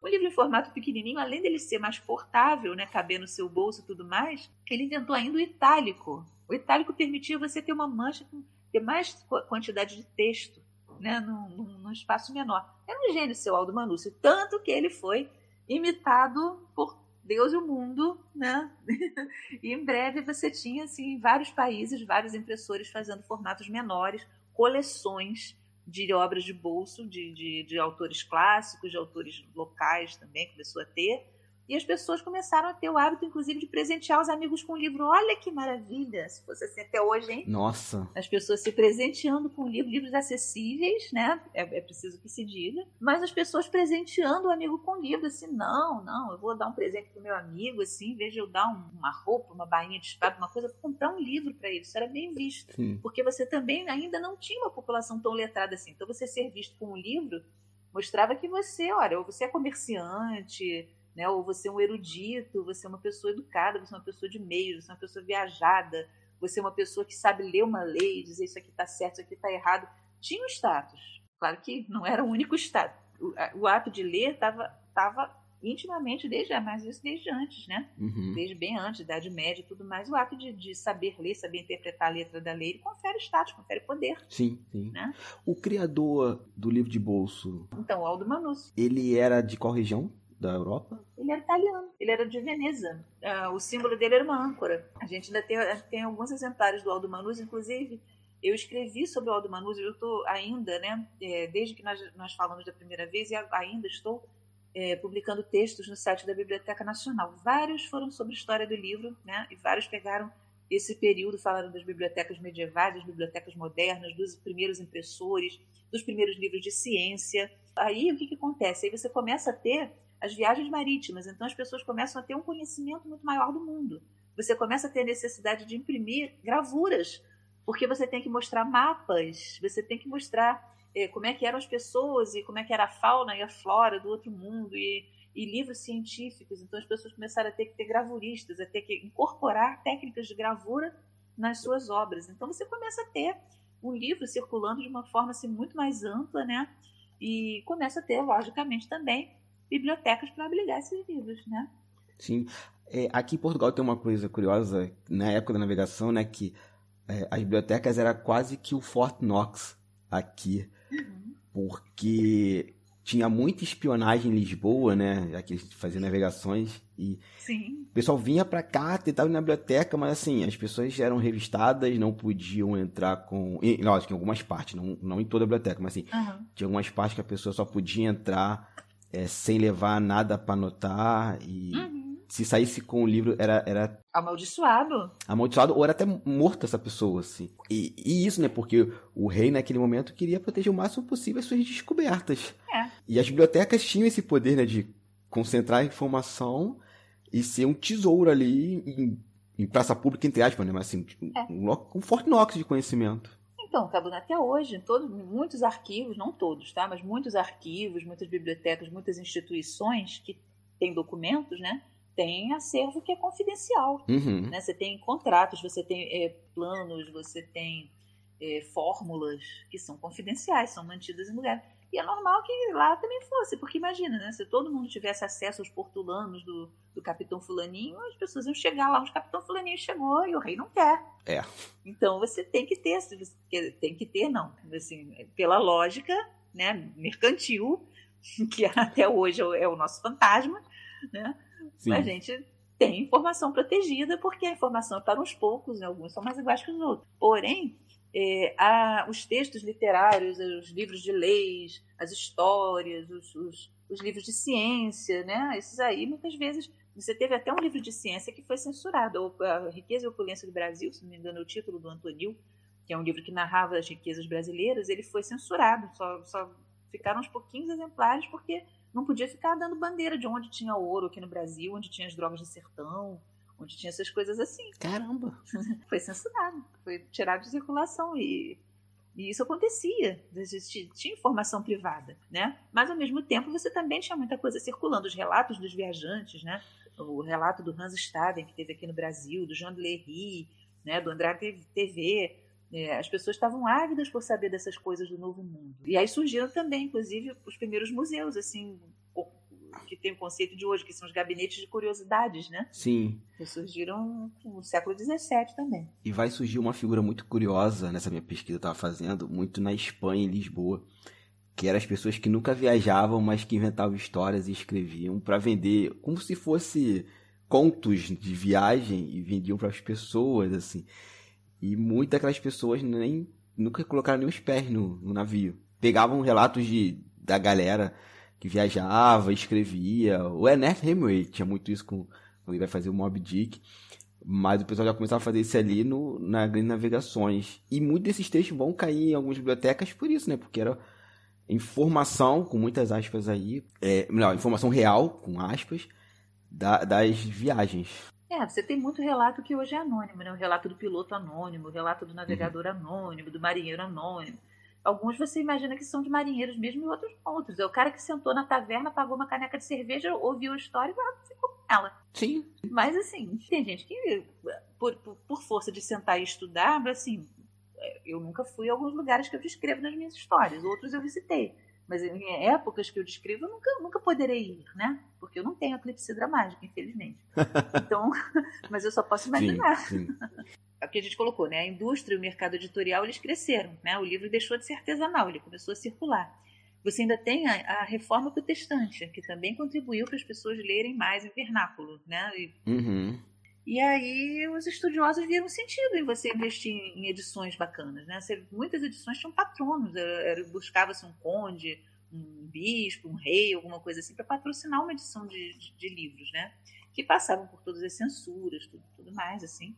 Speaker 3: O livro em formato pequenininho, além dele ser mais portável, né, caber no seu bolso e tudo mais, ele inventou ainda o itálico. O itálico permitia você ter uma mancha com ter mais quantidade de texto né, num, num, espaço menor. Era um gênio seu Aldo Manúcio, tanto que ele foi imitado por Deus e o mundo, né? e em breve você tinha assim, vários países, vários impressores fazendo formatos menores, coleções de obras de bolso de, de, de, autores clássicos, de autores locais também, começou a ter. E as pessoas começaram a ter o hábito, inclusive, de presentear os amigos com livro. Olha que maravilha! Se fosse assim até hoje, hein?
Speaker 2: Nossa!
Speaker 3: As pessoas se presenteando com livro, livros acessíveis, né? É, é preciso que se diga. Mas as pessoas presenteando o amigo com livro, assim, não, não, eu vou dar um presente pro meu amigo, assim, em vez de eu dar um, uma roupa, uma bainha de espada, uma coisa, vou comprar um livro para ele. Isso era bem visto.
Speaker 2: Sim.
Speaker 3: Porque você também ainda não tinha uma população tão letrada assim. Então, você ser visto com um livro mostrava que você, olha, ou você é comerciante né? Ou você é um erudito, você é uma pessoa educada, você é uma pessoa de meios, você é uma pessoa viajada, você é uma pessoa que sabe ler uma lei, dizer isso aqui está certo, isso aqui está errado. Tinha um status. Claro que não era o único status. O, o ato de ler estava tava intimamente desde, mas isso desde antes, né?
Speaker 2: Uhum.
Speaker 3: Desde bem antes, Idade Média e tudo mais. O ato de, de, saber ler, saber interpretar a letra da lei, ele confere status, confere poder.
Speaker 2: Sim, sim.
Speaker 3: Né?
Speaker 2: O criador do livro de bolso.
Speaker 3: Então, Aldo Manus.
Speaker 2: Ele era de qual região? Da Europa?
Speaker 3: Ele era italiano, ele era de Veneza. Uh, o símbolo dele era uma âncora. A gente ainda tem, tem alguns exemplares do Aldo Manuzzi, inclusive eu escrevi sobre o Aldo Manuzzi, eu estou ainda, né, é, desde que nós, nós falamos da primeira vez, e ainda estou é, publicando textos no site da Biblioteca Nacional. Vários foram sobre a história do livro, né, e vários pegaram esse período, falaram das bibliotecas medievais, das bibliotecas modernas, dos primeiros impressores, dos primeiros livros de ciência. Aí o que, que acontece? Aí você começa a ter as viagens marítimas. Então as pessoas começam a ter um conhecimento muito maior do mundo. Você começa a ter necessidade de imprimir gravuras, porque você tem que mostrar mapas, você tem que mostrar eh, como é que eram as pessoas e como é que era a fauna e a flora do outro mundo e, e livros científicos. Então as pessoas começaram a ter que ter gravuristas, a ter que incorporar técnicas de gravura nas suas obras. Então você começa a ter um livro circulando de uma forma assim, muito mais ampla, né? E começa a ter, logicamente, também bibliotecas para abrigar esses livros, né?
Speaker 2: Sim. É, aqui em Portugal tem uma coisa curiosa, na época da navegação, né, que é, as bibliotecas era quase que o Fort Knox aqui,
Speaker 3: uhum.
Speaker 2: porque tinha muita espionagem em Lisboa, né? Já que eles faziam navegações e
Speaker 3: Sim.
Speaker 2: o pessoal vinha para cá, tentava ir na biblioteca, mas assim, as pessoas eram revistadas, não podiam entrar com. E, lógico, em algumas partes, não, não em toda a biblioteca, mas assim,
Speaker 3: Aham.
Speaker 2: tinha algumas partes que a pessoa só podia entrar é, sem levar nada para anotar e
Speaker 3: Uhum.
Speaker 2: se saísse com o livro era, era
Speaker 3: Amaldiçoado.
Speaker 2: amaldiçoado ou era até morta essa pessoa, assim. E, e isso, né? Porque o rei, naquele momento, queria proteger o máximo possível as suas descobertas.
Speaker 3: É.
Speaker 2: E as bibliotecas tinham esse poder, né? De concentrar a informação e ser um tesouro ali em, em praça pública, entre aspas, né? Mas assim,
Speaker 3: É.
Speaker 2: um, um forte inox de conhecimento.
Speaker 3: Então, Cabuna, até hoje, todos, muitos arquivos, não todos, tá? Mas muitos arquivos, muitas bibliotecas, muitas instituições que têm documentos, né? Tem acervo que é confidencial.
Speaker 2: Uhum.
Speaker 3: né? Você tem contratos, você tem é, planos, você tem é, fórmulas que são confidenciais, são mantidas em lugar. E é normal que lá também fosse, porque imagina, né? Se todo mundo tivesse acesso aos portulanos do, do Capitão Fulaninho, as pessoas iam chegar lá onde o Capitão Fulaninho chegou e o rei não quer.
Speaker 2: É.
Speaker 3: Então você tem que ter, tem que ter, não. Assim, pela lógica né, mercantil, que até hoje é o- é o nosso fantasma, né?
Speaker 2: Sim.
Speaker 3: a gente tem informação protegida porque a informação é para uns poucos, né? alguns são mais iguais que os outros. Porém, é, a- os textos literários, os livros de leis, as histórias, os, os- os livros de ciência, né? esses aí muitas vezes. Você teve até um livro de ciência que foi censurado, A Riqueza e Opulência do Brasil, se não me engano, é o título do Antonil, que é um livro que narrava as riquezas brasileiras, ele foi censurado, só, só ficaram uns pouquinhos exemplares porque não podia ficar dando bandeira de onde tinha ouro aqui no Brasil, onde tinha as drogas de sertão, onde tinha essas coisas assim.
Speaker 2: Caramba.
Speaker 3: Foi censurado, foi tirado de circulação e, e isso acontecia. Tinha informação privada, né? Mas ao mesmo tempo você também tinha muita coisa circulando, os relatos dos viajantes, né? O relato do Hans Staden que teve aqui no Brasil, do Jean de Lery, né? Do Andrade TV. É, as pessoas estavam ávidas por saber dessas coisas do Novo Mundo. E aí surgiram também, inclusive, os primeiros museus, assim, que tem o conceito de hoje, que são os gabinetes de curiosidades, né?
Speaker 2: Sim.
Speaker 3: Que surgiram no século XVII também.
Speaker 2: E vai surgir uma figura muito curiosa nessa minha pesquisa que eu estava fazendo, muito na Espanha, em Lisboa, que eram as pessoas que nunca viajavam, mas que inventavam histórias e escreviam para vender, como se fosse contos de viagem e vendiam para as pessoas, assim. E muitas daquelas pessoas nem nunca colocaram nem os pés no, no navio. Pegavam relatos de, da galera que viajava, escrevia. O Ernest Hemingway tinha muito isso com, quando ele vai fazer o Moby Dick. Mas o pessoal já começava a fazer isso ali no, na Grandes Navegações. E muitos desses textos vão cair em algumas bibliotecas por isso, né? Porque era informação, com muitas aspas aí, é, melhor, informação real, com aspas, da- das viagens.
Speaker 3: É, você tem muito relato que hoje é anônimo, né? O relato do piloto anônimo, o relato do navegador anônimo, do marinheiro anônimo. Alguns você imagina que são de marinheiros mesmo e outros outros. É o cara que sentou na taverna, pagou uma caneca de cerveja, ouviu a história e ficou com ela.
Speaker 2: Sim.
Speaker 3: Mas assim, tem gente que, por, por, por força de sentar e estudar, assim, eu nunca fui a alguns lugares que eu descrevo nas minhas histórias, outros eu visitei. Mas em épocas que eu descrevo, eu nunca, nunca poderei ir, né? Porque eu não tenho a clepsidra mágica, infelizmente. Então, mas eu só posso imaginar.
Speaker 2: Sim, sim.
Speaker 3: É o que a gente colocou, né? A indústria e o mercado editorial, eles cresceram, né? O livro deixou de ser artesanal, ele começou a circular. Você ainda tem a, a reforma protestante, que também contribuiu para as pessoas lerem mais em vernáculo, né? E
Speaker 2: Uhum.
Speaker 3: e aí os estudiosos viram sentido em você investir em edições bacanas, né? Você- muitas edições tinham patronos, buscava-se um conde, um bispo, um rei, alguma coisa assim, para patrocinar uma edição de, de- de livros, né? Que passavam por todas as censuras, tudo, tudo mais, assim.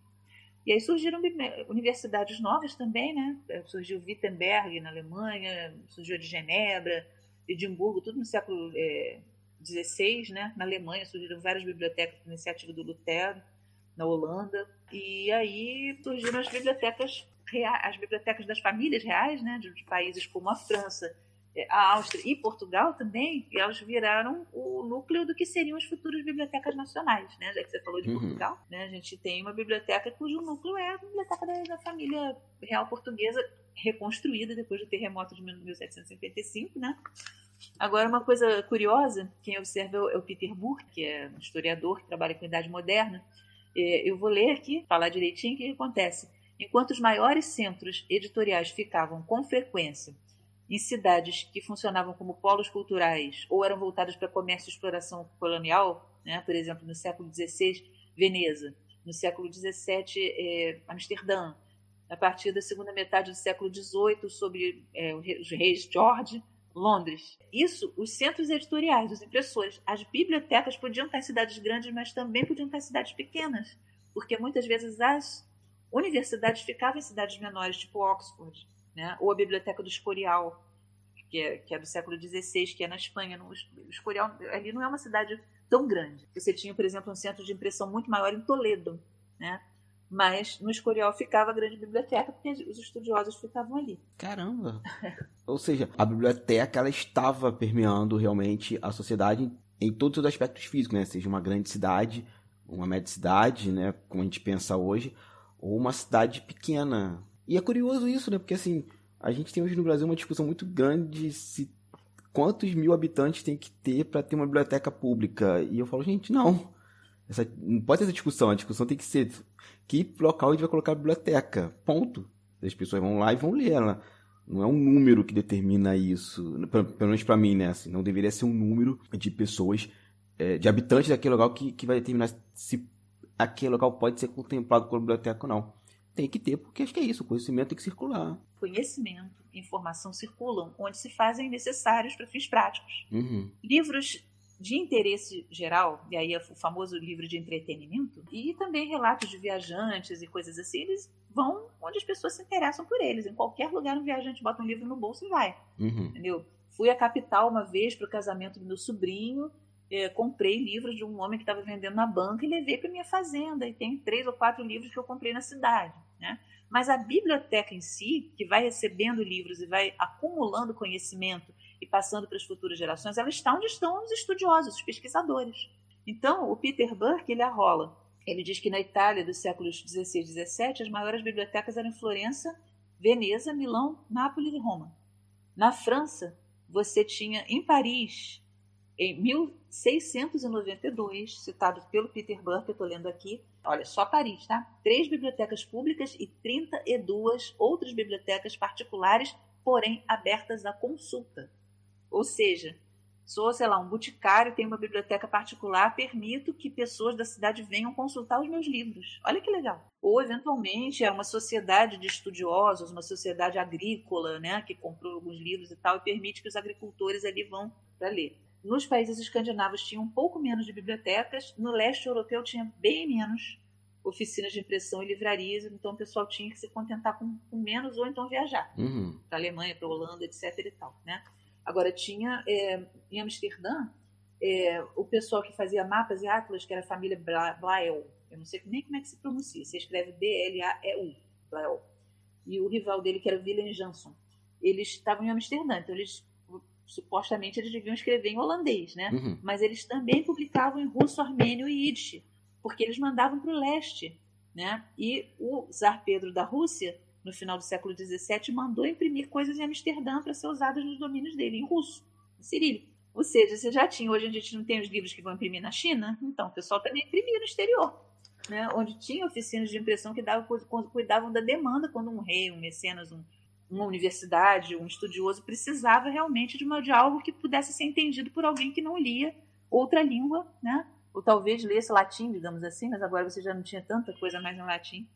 Speaker 3: E aí surgiram bibli- universidades novas também, né? Surgiu Wittenberg na Alemanha, surgiu de Genebra, Edimburgo, tudo no século XVI, né? Na Alemanha surgiram várias bibliotecas por iniciativa do Lutero na Holanda. E aí surgiram as bibliotecas as bibliotecas das famílias reais, né, de, países como a França, a Áustria e Portugal também, elas viraram o núcleo do que seriam as futuras bibliotecas nacionais, né? Já que você falou de
Speaker 2: Uhum.
Speaker 3: Portugal, né? A gente tem uma biblioteca cujo núcleo é a biblioteca da, da família real portuguesa reconstruída depois do terremoto de 1755, né? Agora, uma coisa curiosa, quem observa é o Peter Burke, que é um historiador que trabalha com a Idade Moderna. É, Eu vou ler aqui, falar direitinho o que acontece. Enquanto os maiores centros editoriais ficavam com frequência em cidades que funcionavam como polos culturais ou eram voltadas para comércio e exploração colonial, né? por exemplo, no século XVI, Veneza, no século XVII, é, Amsterdã, a partir da segunda metade do século XVIII, sobre é, os reis George, Londres. Isso, os centros editoriais, os impressores. As bibliotecas podiam estar em cidades grandes, mas também podiam estar em cidades pequenas, porque muitas vezes as universidades ficavam em cidades menores, tipo Oxford né? ou a Biblioteca do Escorial, que é, que é do século XVI, que é na Espanha. No, o Escorial ali não é uma cidade tão grande. Você tinha, por exemplo, um centro de impressão muito maior em Toledo, né? mas no Escorial ficava a grande biblioteca porque os estudiosos ficavam ali.
Speaker 2: Caramba! Ou seja, a biblioteca ela estava permeando realmente a sociedade em todos os aspectos físicos, né? Seja uma grande cidade, uma média cidade, né? Como a gente pensa hoje, ou uma cidade pequena, e é curioso isso, né? Porque assim, a gente tem hoje no Brasil uma discussão muito grande se quantos mil habitantes tem que ter para ter uma biblioteca pública. E eu falo, gente, não. Essa, não pode ter essa discussão. A discussão tem que ser que local a gente vai colocar a biblioteca. Ponto. As pessoas vão lá e vão ler ela. Não é um número que determina isso. Pelo menos para mim, né? Assim, não deveria ser um número de pessoas, é, de habitantes daquele local que, que vai determinar se aquele local pode ser contemplado como biblioteca ou não. Tem que ter, porque acho que é isso, o conhecimento tem que circular.
Speaker 3: Conhecimento e informação circulam onde se fazem necessários para fins práticos.
Speaker 2: Uhum.
Speaker 3: Livros de interesse geral, e aí é o famoso livro de entretenimento, e também relatos de viajantes e coisas assim, eles vão onde as pessoas se interessam por eles. Em qualquer lugar um viajante bota um livro no bolso e vai.
Speaker 2: Uhum.
Speaker 3: Entendeu? Fui à capital uma vez para o casamento do meu sobrinho é, comprei livros de um homem que estava vendendo na banca e levei para minha fazenda. E tem três ou quatro livros que eu comprei na cidade. Né? Mas a biblioteca em si, que vai recebendo livros e vai acumulando conhecimento e passando para as futuras gerações, ela está onde estão os estudiosos, os pesquisadores. Então, o Peter Burke ele arrola. Ele diz que na Itália dos séculos 16 e 17, as maiores bibliotecas eram em Florença, Veneza, Milão, Nápoles e Roma. Na França, você tinha em Paris em 1692, citado pelo Peter Burke, eu estou lendo aqui, olha, só Paris, tá? Três bibliotecas públicas e 32 outras bibliotecas particulares, porém abertas à consulta. Ou seja, sou, sei lá, um boticário, tenho uma biblioteca particular, permito que pessoas da cidade venham consultar os meus livros. Olha que legal. Ou, eventualmente, é uma sociedade de estudiosos, uma sociedade agrícola, né, que comprou alguns livros e tal, e permite que os agricultores ali vão para ler. Nos países escandinavos tinha um pouco menos de bibliotecas, no leste europeu tinha bem menos oficinas de impressão e livrarias, então o pessoal tinha que se contentar com, com menos ou então viajar
Speaker 2: uhum.
Speaker 3: para a Alemanha, para a Holanda, etc. E tal, né? Agora tinha é, em Amsterdã é, o pessoal que fazia mapas e atlas, que era a família Blael, eu não sei nem como é que se pronuncia, se escreve B-L-A-E-U, Blael, e o rival dele que era Willem Jansson, eles estavam em Amsterdã, então eles supostamente eles deviam escrever em holandês, né?
Speaker 2: Uhum.
Speaker 3: Mas eles também publicavam em russo, armênio e yiddish, porque eles mandavam para o leste, né? E o czar Pedro da Rússia, no final do século XVII, mandou imprimir coisas em Amsterdã para ser usadas nos domínios dele, em russo, em cirílico. Ou seja, você já tinha, hoje a gente não tem os livros que vão imprimir na China, então o pessoal também imprimia no exterior, né? onde tinha oficinas de impressão que davam, cuidavam da demanda quando um rei, um mecenas, um, uma universidade, um estudioso precisava realmente de, uma, de algo que pudesse ser entendido por alguém que não lia outra língua, né? Ou talvez lesse latim, digamos assim, mas agora você já não tinha tanta coisa mais em latim.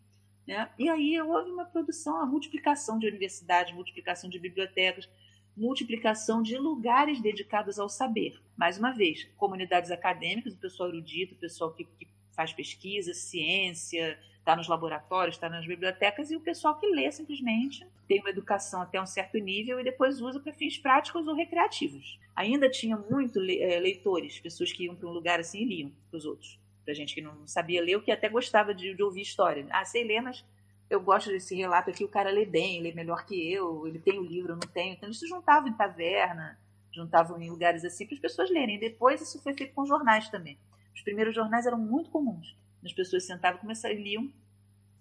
Speaker 3: Né? E aí houve uma produção, a multiplicação de universidades, multiplicação de bibliotecas, multiplicação de lugares dedicados ao saber. Mais uma vez, comunidades acadêmicas, o pessoal erudito, o pessoal que, que faz pesquisa, ciência, está nos laboratórios, está nas bibliotecas, e o pessoal que lê simplesmente tem uma educação até um certo nível e depois usa para fins práticos ou recreativos. Ainda tinha muito eh, leitores, pessoas que iam para um lugar assim e liam para os outros. Para gente que não sabia ler, ou que até gostava de, de ouvir história. Ah, sei ler, mas eu gosto desse relato aqui, o cara lê bem, lê melhor que eu, ele tem o livro, eu não tenho. Então eles se juntavam em taverna, juntavam em lugares assim para as pessoas lerem. Depois isso foi feito com jornais também. Os primeiros jornais eram muito comuns. As pessoas sentavam e começavam, liam,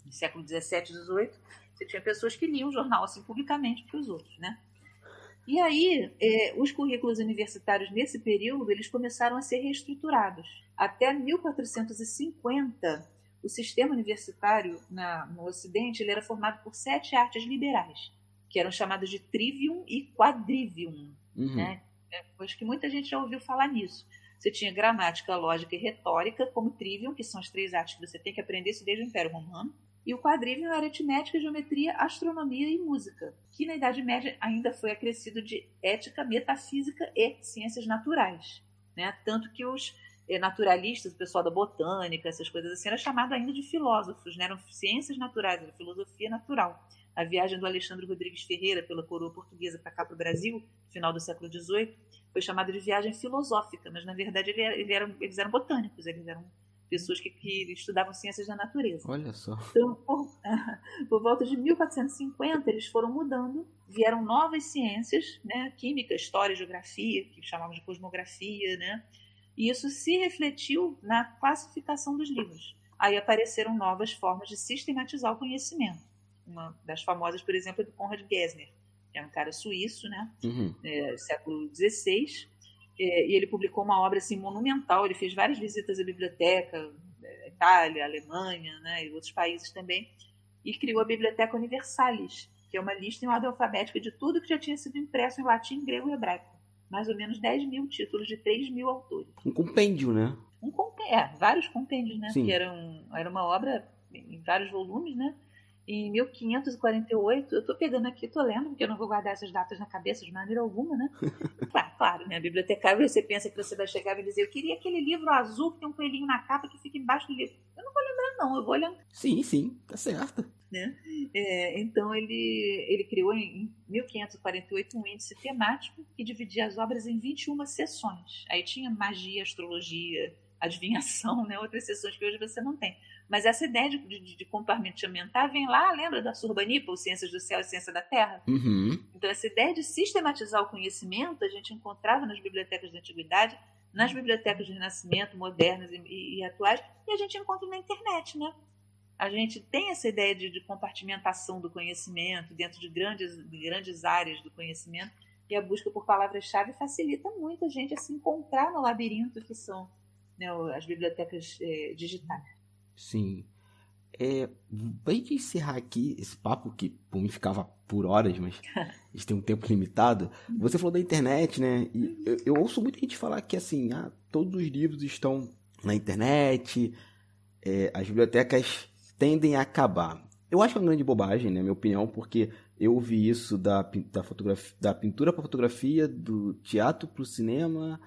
Speaker 3: no século XVII, XVIII, você tinha pessoas que liam o jornal assim publicamente para os outros, né? E aí, é, os currículos universitários nesse período, eles começaram a ser reestruturados. Até 1450, o sistema universitário na, no Ocidente ele era formado por sete artes liberais, que eram chamadas de trivium e quadrivium. Uhum. Né? É, acho que muita gente já ouviu falar nisso. Você tinha gramática, lógica e retórica como trivium, que são as três artes que você tem que aprender isso desde o Império Romano. E o quadrivium era aritmética, geometria, astronomia e música, que na Idade Média ainda foi acrescido de ética, metafísica e ciências naturais. Né? Tanto que os eh, naturalistas, o pessoal da botânica, essas coisas assim, era chamado ainda de filósofos, né? eram ciências naturais, era filosofia natural. A viagem do Alexandre Rodrigues Ferreira pela coroa portuguesa para cá para o Brasil, final do século XVIII, foi chamada de viagem filosófica, mas na verdade ele era, ele eram, eles eram botânicos, eles eram pessoas que, que, estudavam ciências da natureza.
Speaker 2: Olha só.
Speaker 3: Então, por, por, volta de 1450, eles foram mudando, vieram novas ciências, né, química, história, geografia, que chamavam de cosmografia, né, e isso se refletiu na classificação dos livros. Aí apareceram novas formas de sistematizar o conhecimento. Uma das famosas, por exemplo, é do Conrad Gessner, é um cara suíço, né, uhum. é, século XVI, é, e ele publicou uma obra assim monumental. Ele fez várias visitas à biblioteca, é, Itália, Alemanha, né, e outros países também, e criou a Biblioteca Universalis, que é uma lista em ordem alfabética de tudo que já tinha sido impresso em latim, grego e hebraico. Mais ou menos 10 mil títulos de 3 mil autores.
Speaker 2: Um compêndio, né?
Speaker 3: Um compêndio, é, vários compêndios, né? Sim. Que eram, era uma obra em vários volumes, né? Em 1548, eu estou pegando aqui, estou lendo, porque eu não vou guardar essas datas na cabeça de maneira alguma, né? claro, claro, né? Bibliotecário, você pensa que você vai chegar e dizer, eu queria aquele livro azul que tem um coelhinho na capa que fica embaixo do livro. Eu não vou lembrar, não, eu vou olhando.
Speaker 2: Sim, sim, tá certo.
Speaker 3: Né? É, então, ele, ele criou em 1548 um índice temático que dividia as obras em 21 sessões. Aí tinha magia, astrologia, adivinhação, né? outras sessões que hoje você não tem. Mas essa ideia de, de, de compartimentar vem lá, lembra da Surbanipa, o Ciências do Céu e Ciência da Terra?
Speaker 2: Uhum.
Speaker 3: Então, essa ideia de sistematizar o conhecimento a gente encontrava nas bibliotecas da Antiguidade, nas bibliotecas de Renascimento, modernas e, e, e atuais, e a gente encontra na internet, né? A gente tem essa ideia de, de compartimentação do conhecimento dentro de grandes, de grandes áreas do conhecimento, e a busca por palavras-chave facilita muito a gente a se encontrar no labirinto que são né, as bibliotecas eh, digitais.
Speaker 2: Sim. É, gente encerrar aqui esse papo, que por mim ficava por horas, mas a gente tem um tempo limitado. Você falou da internet, né? E eu, eu ouço muita gente falar que assim, ah, todos os livros estão na internet, é, as bibliotecas tendem a acabar. Eu acho uma grande bobagem, né, minha opinião, porque eu ouvi isso da, da, fotografia, da pintura para fotografia, do teatro para o cinema,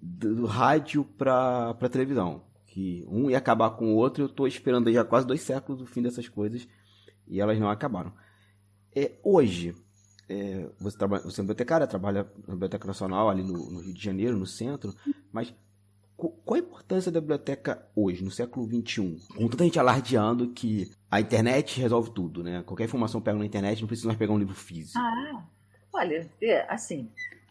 Speaker 2: do, do rádio para televisão que um ia acabar com o outro. Eu estou esperando já quase dois séculos o fim dessas coisas e elas não acabaram. É, hoje, é, você, trabalha, você é bibliotecária, trabalha na Biblioteca Nacional ali no, no, Rio de Janeiro, no centro, mas qual a importância da biblioteca hoje, no século XXI? Com tanta gente alardeando que a internet resolve tudo, né? Qualquer informação pega na internet, não precisa mais pegar um livro físico.
Speaker 3: Ah, olha, é, assim,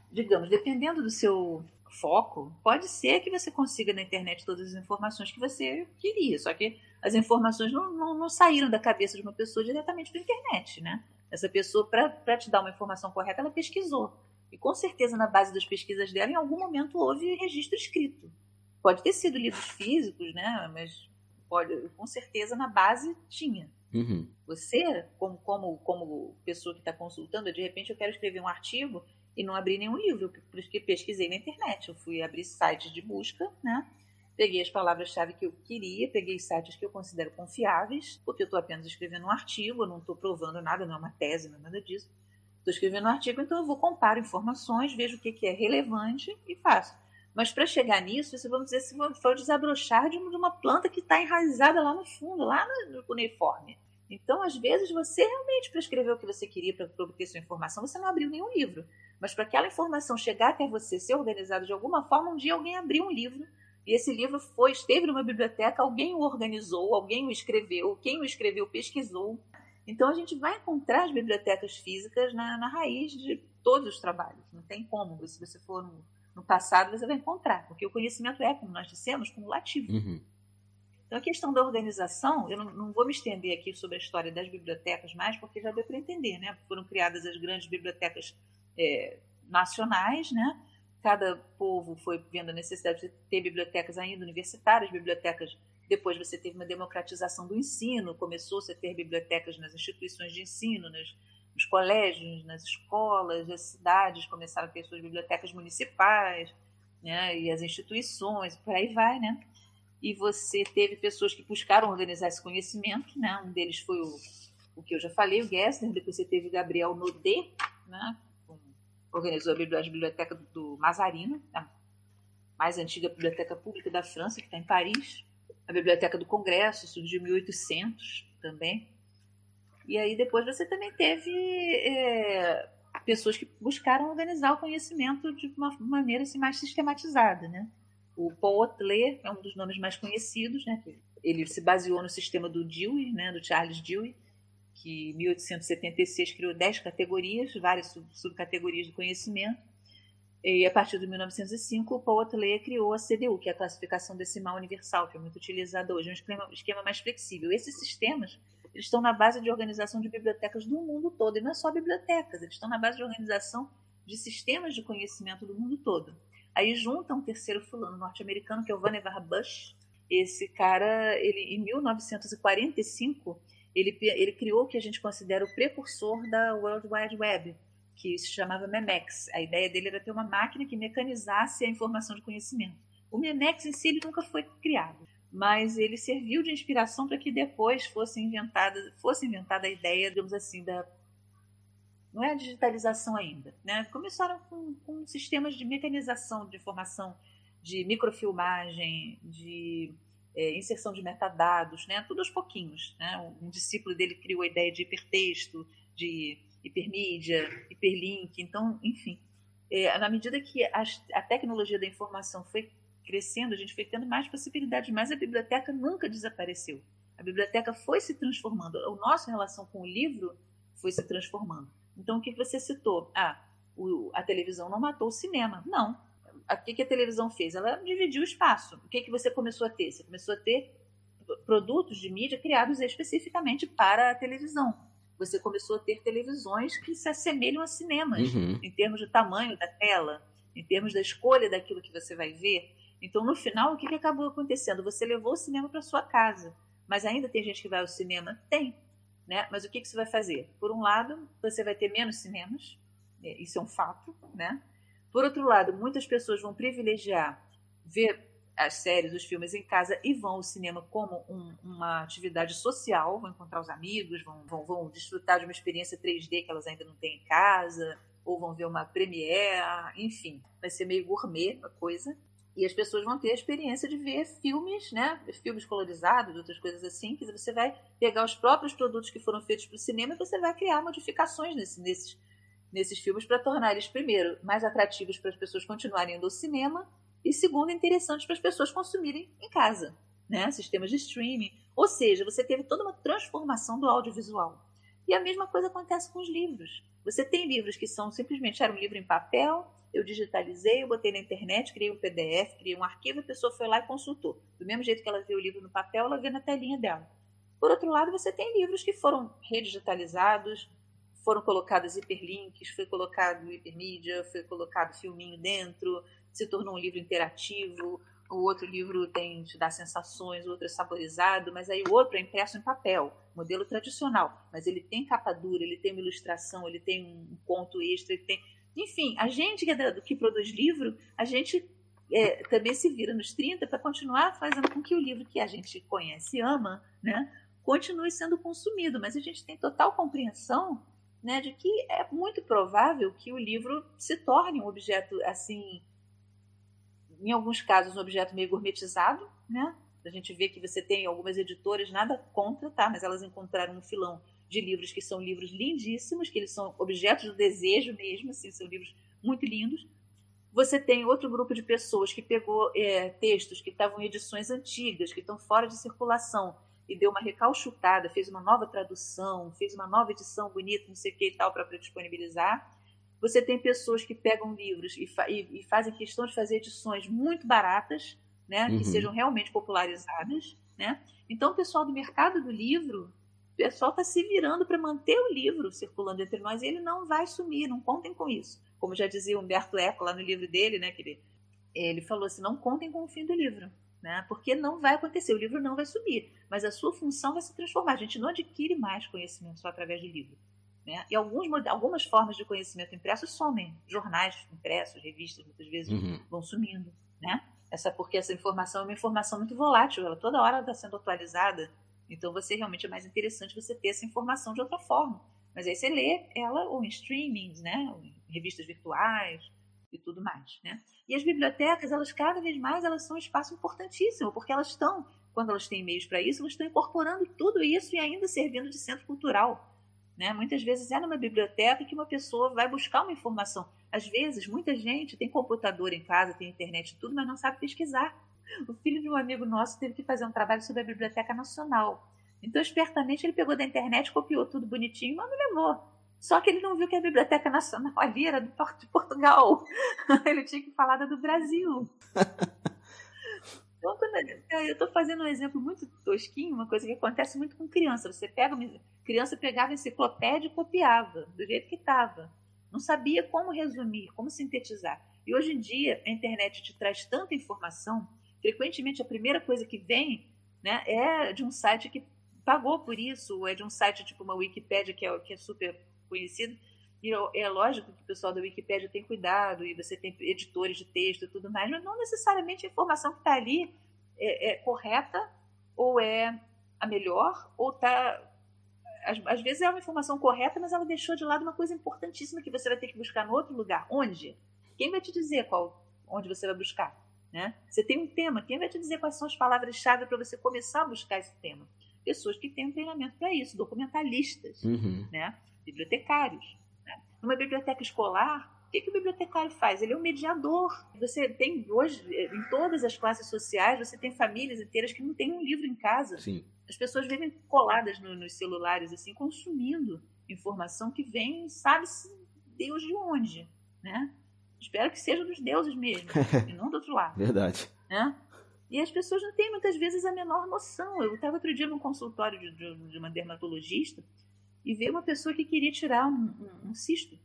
Speaker 3: digamos, dependendo do seu foco, pode ser que você consiga na internet todas as informações que você queria, só que as informações não, não, não saíram da cabeça de uma pessoa diretamente da internet, né? Essa pessoa, para te dar uma informação correta, ela pesquisou. E com certeza, na base das pesquisas dela, em algum momento houve registro escrito. Pode ter sido livros físicos, né? Mas pode, com certeza na base tinha.
Speaker 2: Uhum.
Speaker 3: Você, como, como, como pessoa que está consultando, de repente eu quero escrever um artigo e não abri nenhum livro, porque pesquisei na internet. Eu fui abrir sites de busca, né? Peguei as palavras-chave que eu queria, peguei sites que eu considero confiáveis, porque eu estou apenas escrevendo um artigo, eu não estou provando nada, não é uma tese, não é nada disso. Estou escrevendo um artigo, então eu vou comparo informações, vejo o que, que é relevante e faço. Mas para chegar nisso, você vamos dizer, se for desabrochar de uma planta que está enraizada lá no fundo, lá no cuneiforme. Então, às vezes, você realmente, para escrever o que você queria, para obter sua informação, você não abriu nenhum livro. Mas para aquela informação chegar até você, ser organizada de alguma forma, um dia alguém abriu um livro e esse livro foi, esteve numa biblioteca, alguém o organizou, alguém o escreveu, quem o escreveu pesquisou. Então a gente vai encontrar as bibliotecas físicas na, na raiz de todos os trabalhos. Não tem como. Se você for no, no, passado, você vai encontrar, porque o conhecimento é, como nós dissemos, cumulativo.
Speaker 2: Uhum.
Speaker 3: Então a questão da organização, eu não, vou me estender aqui sobre a história das bibliotecas mais, porque já deu para entender, né? Foram criadas as grandes bibliotecas é, nacionais, né? Cada povo foi vendo a necessidade de ter bibliotecas ainda universitárias, bibliotecas. Depois você teve uma democratização do ensino, começou-se a ter bibliotecas nas instituições de ensino, nas, Nos colégios, nas escolas, as cidades começaram a ter suas bibliotecas municipais, né? E as instituições, por aí vai, né? E você teve pessoas que buscaram organizar esse conhecimento, né? Um deles foi o, o que eu já falei, o Gessner, depois você teve Gabriel Naudet, né? organizou a biblioteca do Mazarino, a mais antiga biblioteca pública da França, que está em Paris. A Biblioteca do Congresso surgiu em 1800 também. E aí depois você também teve é, pessoas que buscaram organizar o conhecimento de uma maneira assim, mais sistematizada, né? O Paul Otlet é um dos nomes mais conhecidos, né? Ele se baseou no sistema do Dewey, né? Do Charles Dewey, que em 1876 criou 10 categorias, várias subcategorias do conhecimento. E a partir de 1905, o Paul Otlet criou a CDU, que é a classificação decimal universal, que é muito utilizada hoje, um esquema, esquema mais flexível. Esses sistemas eles estão na base de organização de bibliotecas do mundo todo, e não é só bibliotecas, eles estão na base de organização de sistemas de conhecimento do mundo todo. Aí junta um terceiro fulano norte-americano, que é o Vannevar Bush. Esse cara, ele em 1945, ele, ele criou o que a gente considera o precursor da World Wide Web, que se chamava Memex. A ideia dele era ter uma máquina que mecanizasse a informação de conhecimento. O Memex em si ele nunca foi criado, mas ele serviu de inspiração para que depois fosse inventada, fosse inventada a ideia, digamos assim, da não é a digitalização ainda, né? Começaram com, com sistemas de mecanização de informação, de microfilmagem, de é, inserção de metadados, né? tudo aos pouquinhos. Né? Um, discípulo dele criou a ideia de hipertexto, de hipermídia, hiperlink. Então, enfim, é, na medida que a, a tecnologia da informação foi crescendo, a gente foi tendo mais possibilidades, mas a biblioteca nunca desapareceu. A biblioteca foi se transformando. A nossa relação com o livro foi se transformando. Então, o que você citou? Ah, o, a televisão não matou o cinema. Não, o que, que a televisão fez? Ela dividiu o espaço. O que, que você começou a ter? Você começou a ter produtos de mídia criados especificamente para a televisão. Você começou a ter televisões que se assemelham a cinemas, uhum. em termos de tamanho da tela, em termos da escolha daquilo que você vai ver. Então, no final, o que, que acabou acontecendo? Você levou o cinema para sua casa, mas ainda tem gente que vai ao cinema? Tem. Né? Mas o que, que você vai fazer? Por um lado, você vai ter menos cinemas, é, isso é um fato, né? Por outro lado, muitas pessoas vão privilegiar ver as séries, os filmes em casa e vão ao cinema como um, uma atividade social, vão encontrar os amigos, vão, vão, vão desfrutar de uma experiência 3D que elas ainda não têm em casa, ou vão ver uma premiere, enfim, vai ser meio gourmet a coisa. E as pessoas vão ter a experiência de ver filmes, né? Filmes colorizados, outras coisas assim, que você vai pegar os próprios produtos que foram feitos para o cinema e você vai criar modificações nesse, nesses, nesses filmes para tornar eles, primeiro, mais atrativos para as pessoas continuarem indo ao cinema e, segundo, interessantes para as pessoas consumirem em casa, né? Sistemas de streaming. Ou seja, você teve toda uma transformação do audiovisual. E a mesma coisa acontece com os livros. Você tem livros que são simplesmente era um livro em papel, eu digitalizei, eu botei na internet, criei um PDF, criei um arquivo, a pessoa foi lá e consultou. Do mesmo jeito que ela vê o livro no papel, ela vê na telinha dela. Por outro lado, você tem livros que foram redigitalizados, foram colocados hiperlinks, foi colocado hipermídia, foi colocado filminho dentro, se tornou um livro interativo. O outro livro tem te dá sensações, o outro é saborizado, mas aí o outro é impresso em papel, modelo tradicional, mas ele tem capa dura, ele tem uma ilustração, ele tem um ponto extra, ele tem, enfim, a gente que, é que produz livro, a gente é, também se vira nos 30 para continuar fazendo com que o livro que a gente conhece e ama, né, continue sendo consumido, mas a gente tem total compreensão né, de que é muito provável que o livro se torne um objeto assim, em alguns casos um objeto meio gourmetizado, né? A gente vê que você tem algumas editoras nada contra, tá? Mas elas encontraram um filão de livros que são livros lindíssimos, que eles são objetos do desejo mesmo, assim, são livros muito lindos. Você tem outro grupo de pessoas que pegou é, textos que estavam em edições antigas, que estão fora de circulação, e deu uma recalchutada, fez uma nova tradução, fez uma nova edição bonita, não sei o que e tal, para disponibilizar. Você tem pessoas que pegam livros e, fa e, e, fazem questão de fazer edições muito baratas, né, uhum. que sejam realmente popularizadas. Né? Então, o pessoal do mercado do livro, pessoal está se virando para manter o livro circulando entre nós e ele não vai sumir, não contem com isso. Como já dizia Humberto Eco lá no livro dele, né, que ele, ele falou assim: não contem com o fim do livro né? Porque não vai acontecer, o livro não vai subir, mas a sua função vai se transformar. A gente não adquire mais conhecimento só através do livro. Né? E alguns, algumas formas de conhecimento impresso somem. Jornais impressos, revistas, muitas vezes uhum. vão sumindo. Né? Essa, porque essa informação é uma informação muito volátil, ela toda hora está sendo atualizada. Então, você realmente é mais interessante você ter essa informação de outra forma. Mas aí você lê ela ou em streamings, né? Ou em revistas virtuais e tudo mais, né? E as bibliotecas, elas cada vez mais elas são um espaço importantíssimo, porque elas estão, quando elas têm meios para isso, elas estão incorporando tudo isso e ainda servindo de centro cultural. Né? Muitas vezes é numa biblioteca que uma pessoa vai buscar uma informação. Às vezes, muita gente tem computador em casa, tem internet e tudo, mas não sabe pesquisar. O filho de um amigo nosso teve que fazer um trabalho sobre a Biblioteca Nacional. Então, espertamente, ele pegou da internet, copiou tudo bonitinho, mas não levou. Só que ele não viu que a Biblioteca Nacional ali era do Porto de Portugal. ele tinha que falar da do Brasil. Então, eu estou fazendo um exemplo muito tosquinho, uma coisa que acontece muito com criança. Você pega, criança pegava a enciclopédia e copiava, do jeito que estava. Não sabia como resumir, como sintetizar. E hoje em dia, a internet te traz tanta informação, frequentemente a primeira coisa que vem né, é de um site que pagou por isso, ou é de um site tipo uma Wikipédia, que é, que é super conhecido. E é lógico que o pessoal da Wikipédia tem cuidado, e você tem editores de texto e tudo mais, mas não necessariamente a informação que está ali é, é, correta, ou é a melhor, ou está. Às, às, vezes é uma informação correta, mas ela deixou de lado uma coisa importantíssima que você vai ter que buscar no outro lugar. Onde? Quem vai te dizer qual, onde você vai buscar? Né? Você tem um tema, quem vai te dizer quais são as palavras-chave para você começar a buscar esse tema? Pessoas que têm um treinamento para isso, documentalistas, uhum. né? bibliotecários. Numa biblioteca escolar, o que, que o bibliotecário faz? Ele é um mediador. Você tem hoje, em todas as classes sociais, você tem famílias inteiras que não têm um livro em casa.
Speaker 2: Sim.
Speaker 3: As pessoas vivem coladas no, nos celulares, assim, consumindo informação que vem, sabe-se Deus de onde, né? Espero que seja dos deuses mesmo, e não do outro lado.
Speaker 2: Verdade.
Speaker 3: Né? E as pessoas não têm muitas vezes a menor noção. Eu estava outro dia num consultório de, de, de uma dermatologista e veio uma pessoa que queria tirar um, um, um, cisto.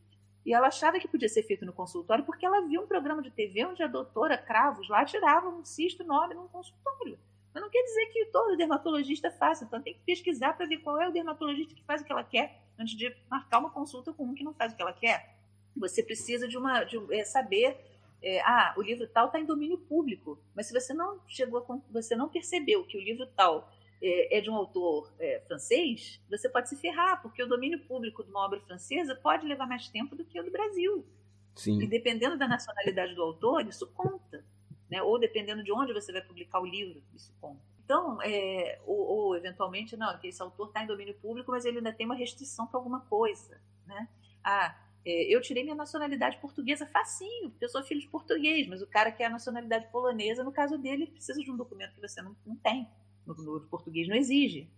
Speaker 3: E ela achava que podia ser feito no consultório porque ela viu um programa de TV onde a doutora Cravos lá tirava um cisto enorme num consultório. Mas não quer dizer que todo dermatologista faça, então tem que pesquisar para ver qual é o dermatologista que faz o que ela quer antes de marcar uma consulta com um que não faz o que ela quer. Você precisa de uma de, é, saber é, ah, o livro tal está em domínio público, mas se você não chegou a, você não percebeu que o livro tal é, é, de um autor é, francês, você pode se ferrar, porque o domínio público de uma obra francesa pode levar mais tempo do que o do Brasil.
Speaker 2: Sim.
Speaker 3: E dependendo da nacionalidade do autor, isso conta. Né? Ou dependendo de onde você vai publicar o livro, isso conta. Então, é, ou, ou, eventualmente, não, que esse autor está em domínio público, mas ele ainda tem uma restrição para alguma coisa. Né? Ah, eu tirei minha nacionalidade portuguesa facinho, porque eu sou filho de português, mas o cara que é a nacionalidade polonesa, no caso dele, precisa de um documento que você não, não tem no, no português não exige.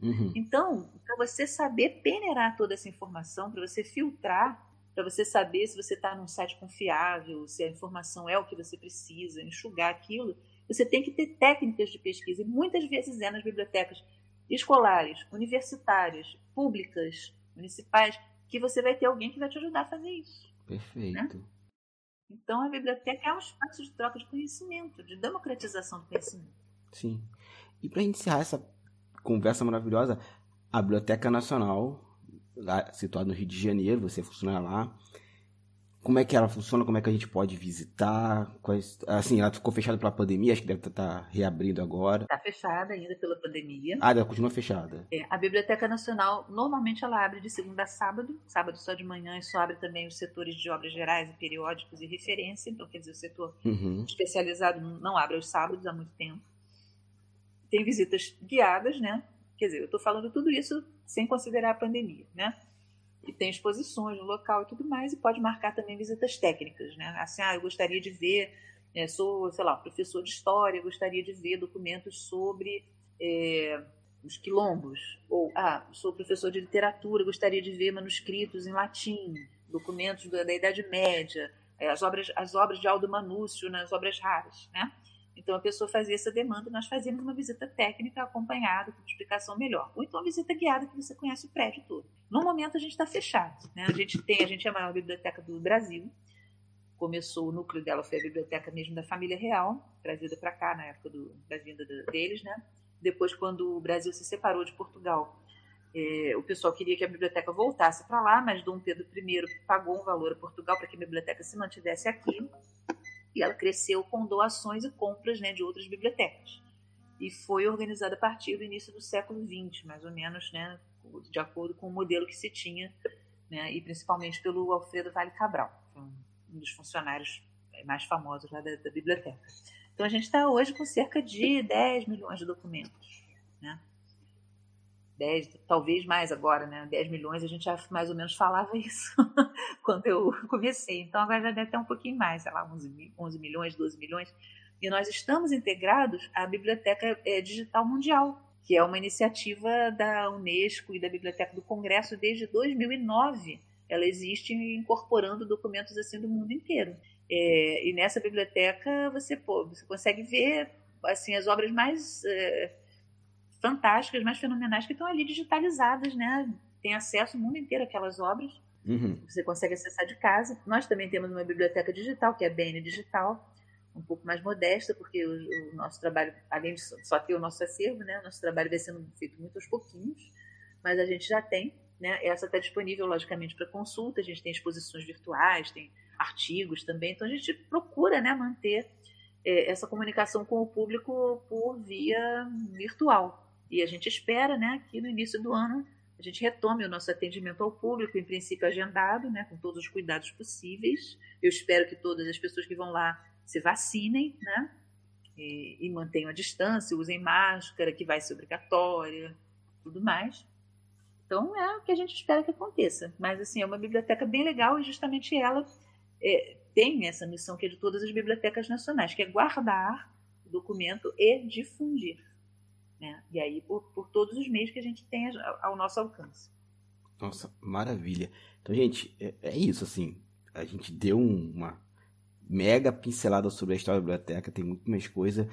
Speaker 2: Uhum.
Speaker 3: Então, para você saber peneirar toda essa informação, para você filtrar, para você saber se você está num site confiável, se a informação é o que você precisa, enxugar aquilo, você tem que ter técnicas de pesquisa. E muitas vezes é nas bibliotecas escolares, universitárias, públicas, municipais, que você vai ter alguém que vai te ajudar a fazer isso.
Speaker 2: Perfeito.
Speaker 3: Né? Então, a biblioteca é um espaço de troca de conhecimento, de democratização do conhecimento.
Speaker 2: Sim. E para encerrar essa conversa maravilhosa, a Biblioteca Nacional, lá, situada no Rio de Janeiro, você funciona lá. Como é que ela funciona? Como é que a gente pode visitar? Quais, assim, ela ficou fechada pela pandemia, acho que deve estar tá reabrindo agora.
Speaker 3: Está fechada ainda pela pandemia.
Speaker 2: Ah, ela continua fechada.
Speaker 3: É, a Biblioteca Nacional, normalmente ela abre de segunda a sábado, sábado só de manhã, e só abre também os setores de obras gerais e periódicos e referência, então quer dizer, o setor
Speaker 2: uhum.
Speaker 3: especializado não abre aos sábados há muito tempo tem visitas guiadas, né? Quer dizer, eu estou falando tudo isso sem considerar a pandemia, né? E tem exposições no local e tudo mais, e pode marcar também visitas técnicas, né? Assim, ah, eu gostaria de ver, é, sou, sei lá, professor de história, gostaria de ver documentos sobre é, os quilombos. Ou, ah, sou professor de literatura, gostaria de ver manuscritos em latim, documentos da, da Idade Média, é, as, obras, as obras de Aldo Manúcio nas obras raras, né? Então a pessoa fazia essa demanda, nós fazíamos uma visita técnica acompanhada, com explicação melhor. Ou então uma visita guiada que você conhece o prédio todo. No momento a gente está fechado. Né? A gente tem, a gente é a maior biblioteca do Brasil. Começou, o núcleo dela foi a biblioteca mesmo da família real, trazida para cá na época do, da vinda deles, né? Depois, quando o Brasil se separou de Portugal, É, o pessoal queria que a biblioteca voltasse para lá, mas Dom Pedro I pagou um valor a Portugal para que a biblioteca se mantivesse aqui. E ela cresceu com doações e compras né, de outras bibliotecas. E foi organizada a partir do início do século XX, mais ou menos, né, de acordo com o modelo que se tinha, né, e principalmente pelo Alfredo Vale Cabral, um dos funcionários mais famosos lá da, da biblioteca. Então a gente está hoje com cerca de 10 milhões de documentos. Né? 10, talvez mais agora, né? 10 milhões, a gente já mais ou menos falava isso quando eu comecei. Então agora já deve ter um pouquinho mais, sei lá, 11, 11 milhões, 12 milhões. E nós estamos integrados à Biblioteca eh, Digital Mundial, que é uma iniciativa da Unesco e da Biblioteca do Congresso desde 2009. Ela existe incorporando documentos assim do mundo inteiro. É, e nessa biblioteca você, pô, você consegue ver assim as obras mais é, fantásticas, mais fenomenais que estão ali digitalizadas, né? Tem acesso o mundo inteiro àquelas obras. Uhum. Você consegue acessar de casa. Nós também temos uma biblioteca digital, que é a BN Digital, um pouco mais modesta, porque o, o, nosso trabalho, além de só ter o nosso acervo, né, o nosso trabalho vai sendo feito muito aos pouquinhos, mas a gente já tem. Né, essa está disponível, logicamente, para consulta. A gente tem exposições virtuais, tem artigos também. Então, a gente procura né, manter é, essa comunicação com o público por via virtual. E a gente espera né, que no início do ano a gente retome o nosso atendimento ao público, em princípio agendado, né, com todos os cuidados possíveis. Eu espero que todas as pessoas que vão lá se vacinem, né? E, e mantenham a distância, usem máscara, que vai ser obrigatória, tudo mais. Então é o que a gente espera que aconteça. Mas assim, é uma biblioteca bem legal e justamente ela é, tem essa missão que é de todas as bibliotecas nacionais, que é guardar o documento e difundir. Né? E aí por, por todos os meios que a gente tem ao nosso alcance.
Speaker 2: Nossa, maravilha. Então, gente, é, é isso, assim. A gente deu uma mega pincelada sobre a história da biblioteca, tem muito mais coisa.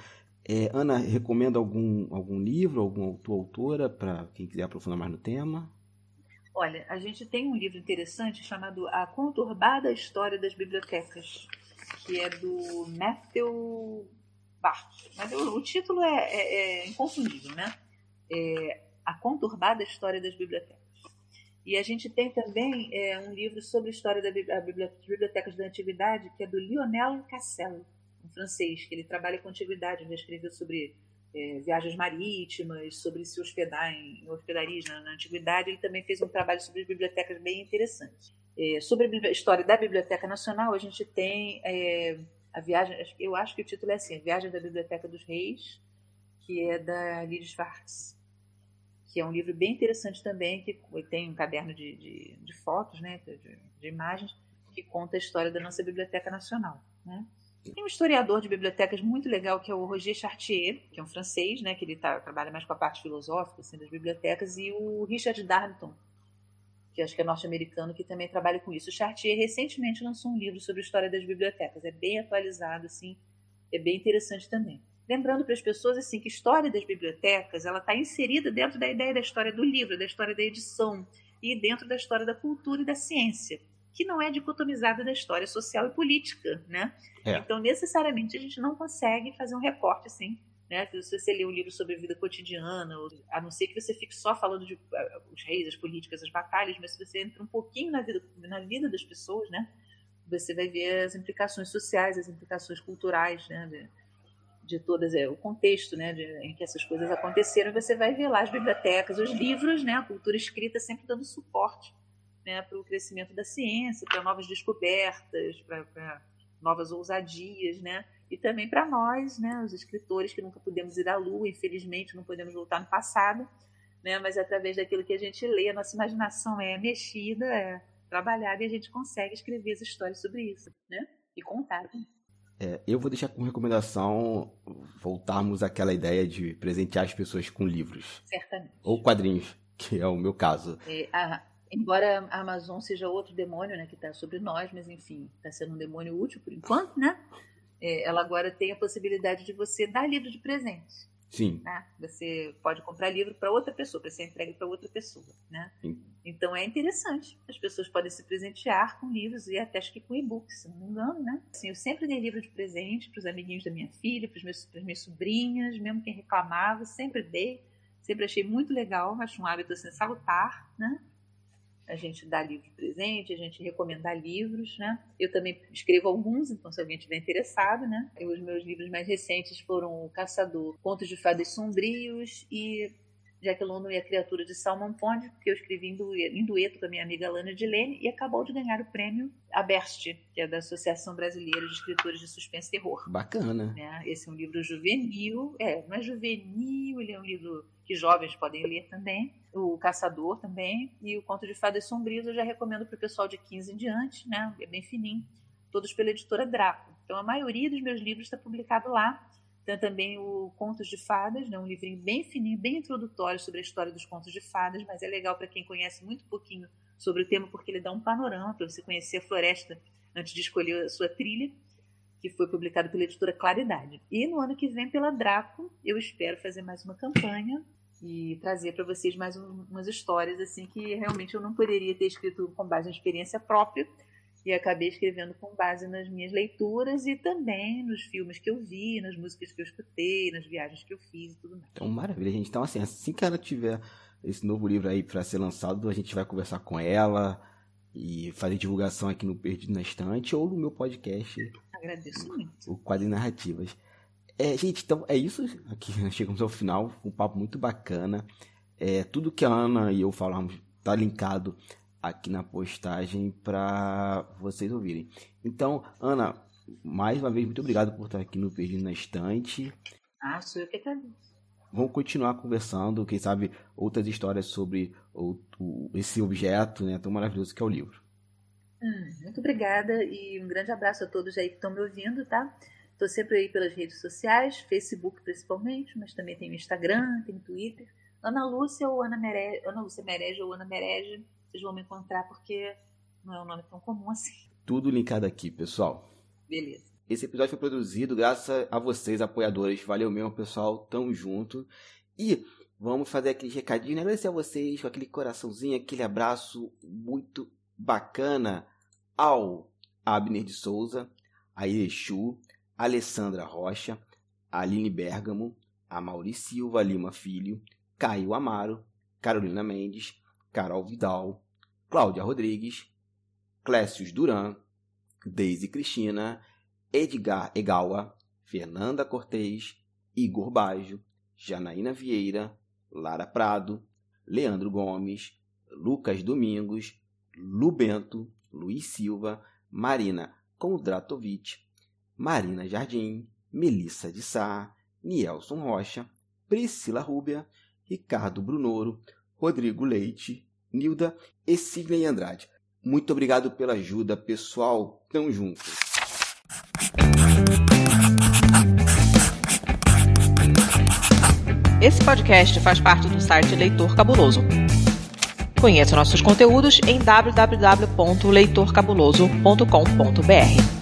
Speaker 2: É, Ana, recomenda algum, algum livro, alguma autor, autora, para quem quiser aprofundar mais no tema?
Speaker 3: Olha, a gente tem um livro interessante chamado A Conturbada História das Bibliotecas, que é do Matthew Mas o, título é, é, é, inconfundível, né? É a Conturbada História das Bibliotecas. E a gente tem também é, um livro sobre a história das bibliotecas da antiguidade, que é do Lionel Cassel, um francês, que ele trabalha com antiguidade, ele escreveu sobre é, viagens marítimas, sobre se hospedar em, em hospedarias na, na, antiguidade. Ele também fez um trabalho sobre as bibliotecas bem interessante. É, sobre a história da Biblioteca Nacional, a gente tem a viagem, eu acho que o título é assim, a Viagem da Biblioteca dos Reis, que é da Lidia Schwartz que é um livro bem interessante também, que tem um caderno de, de, de fotos, né, de, de, imagens, que conta a história da nossa Biblioteca Nacional. Né? Tem um historiador de bibliotecas muito legal, que é o Roger Chartier, que é um francês, né, que ele tá, trabalha mais com a parte filosófica assim, das bibliotecas, e o Richard Darlington, que acho que é norte-americano, que também trabalha com isso. O Chartier recentemente lançou um livro sobre a história das bibliotecas, é bem atualizado, assim, é bem interessante também lembrando para as pessoas assim que a história das bibliotecas ela está inserida dentro da ideia da história do livro, da história da edição e dentro da história da cultura e da ciência, que não é dicotomizada da história social e política, né? É. Então necessariamente a gente não consegue fazer um recorte assim. Né? Se você lê um livro sobre vida cotidiana, a não ser que você fique só falando de uh, os reis, as políticas, as batalhas, mas se você entra um pouquinho na vida, na vida das pessoas, né? Você vai ver as implicações sociais, as implicações culturais, né? de todas é, o contexto né, de, em que essas coisas aconteceram, você vai ver lá as bibliotecas, os livros, né, a cultura escrita sempre dando suporte né, para o crescimento da ciência, para novas descobertas, para novas ousadias, né, e também para nós, né, os escritores que nunca pudemos ir à Lua, infelizmente não podemos voltar no passado, né, mas através daquilo que a gente lê, a nossa imaginação é mexida, é trabalhada e a gente consegue escrever as histórias sobre isso, né, e contar.
Speaker 2: É, eu vou deixar como recomendação voltarmos àquela ideia de presentear as pessoas com livros.
Speaker 3: Certamente.
Speaker 2: Ou quadrinhos, que é o meu caso.
Speaker 3: É, a, embora a Amazon seja outro demônio né, que está sobre nós, mas enfim, está sendo um demônio útil por enquanto, né? É, ela agora tem a possibilidade de você dar livro de presente.
Speaker 2: Sim.
Speaker 3: Né? Você pode comprar livro para outra pessoa, para ser entregue para outra pessoa. Né?
Speaker 2: Sim.
Speaker 3: Então é interessante. As pessoas podem se presentear com livros e até acho que com e-books, se não me engano. Né? Assim, eu sempre dei livro de presente para os amiguinhos da minha filha, para as minhas sobrinhas, mesmo quem reclamava, sempre dei. Sempre achei muito legal, acho um hábito assim, salutar, né? A gente dá livro presente, a gente recomendar livros, né? Eu também escrevo alguns, então se alguém estiver interessado, né? Os meus livros mais recentes foram O Caçador, Contos de Fadas Sombrios e Jack London e a Criatura de Salmon Pond, que eu escrevi em dueto, em dueto com a minha amiga Lana Dilene, e acabou de ganhar o prêmio Aberst, que é da Associação Brasileira de Escritores de Suspense e Terror.
Speaker 2: Bacana.
Speaker 3: Né? Esse é um livro juvenil, é, não é juvenil, ele é um livro que jovens podem ler também, o Caçador também, e o Conto de Fadas Sombrios eu já recomendo para o pessoal de 15 em diante, né? é bem fininho, todos pela editora Draco. Então a maioria dos meus livros está publicado lá, tem também o Contos de Fadas, né, um livrinho bem fininho, bem introdutório sobre a história dos contos de fadas, mas é legal para quem conhece muito pouquinho sobre o tema, porque ele dá um panorama para você conhecer a floresta antes de escolher a sua trilha, que foi publicado pela editora Claridade. E no ano que vem, pela Draco, eu espero fazer mais uma campanha e trazer para vocês mais um, umas histórias assim que realmente eu não poderia ter escrito com base em experiência própria, e acabei escrevendo com base nas minhas leituras e também nos filmes que eu vi, nas músicas que eu escutei, nas viagens que eu fiz e tudo mais.
Speaker 2: Então, maravilha, gente. Então, assim, assim que ela tiver esse novo livro aí para ser lançado, a gente vai conversar com ela e fazer divulgação aqui no Perdido na Estante ou no meu podcast.
Speaker 3: Agradeço muito.
Speaker 2: O Quadro Narrativas. É, gente, então é isso. Aqui nós chegamos ao final. Um papo muito bacana. É, tudo que a Ana e eu falamos tá linkado aqui na postagem para vocês ouvirem. Então, Ana, mais uma vez, muito obrigado por estar aqui no Perdido na Estante.
Speaker 3: Ah, sou eu que agradeço.
Speaker 2: Vamos continuar conversando, quem sabe outras histórias sobre esse objeto né, tão maravilhoso que é o livro.
Speaker 3: Hum, muito obrigada e um grande abraço a todos aí que estão me ouvindo, tá? Estou sempre aí pelas redes sociais, Facebook principalmente, mas também tem Instagram, tem Twitter. Ana Lúcia ou Ana Merege, Ana Lúcia Merege ou Ana Merege vocês vão me encontrar porque não é um nome tão comum assim.
Speaker 2: Tudo linkado aqui, pessoal.
Speaker 3: Beleza.
Speaker 2: Esse episódio foi produzido graças a vocês, apoiadores. Valeu mesmo, pessoal. Tamo junto. E vamos fazer aquele recadinho, né? Agradecer a vocês com aquele coraçãozinho, aquele abraço muito bacana ao Abner de Souza, a Irechu, a Alessandra Rocha, a Aline Bergamo, a Mauri Silva Lima Filho, Caio Amaro, Carolina Mendes, Carol Vidal, Cláudia Rodrigues, Clécius Duran, Deise Cristina, Edgar Egawa, Fernanda Cortez, Igor Bajo, Janaína Vieira, Lara Prado, Leandro Gomes, Lucas Domingos, Lubento, Luiz Silva, Marina Kondratovic, Marina Jardim, Melissa de Sá, Nielson Rocha, Priscila Rúbia, Ricardo Brunoro, Rodrigo Leite, Nilda e Sidney Andrade. Muito obrigado pela ajuda, pessoal. Tamo junto.
Speaker 4: Esse podcast faz parte do site Leitor Cabuloso. Conheça nossos conteúdos em www.leitorcabuloso.com.br.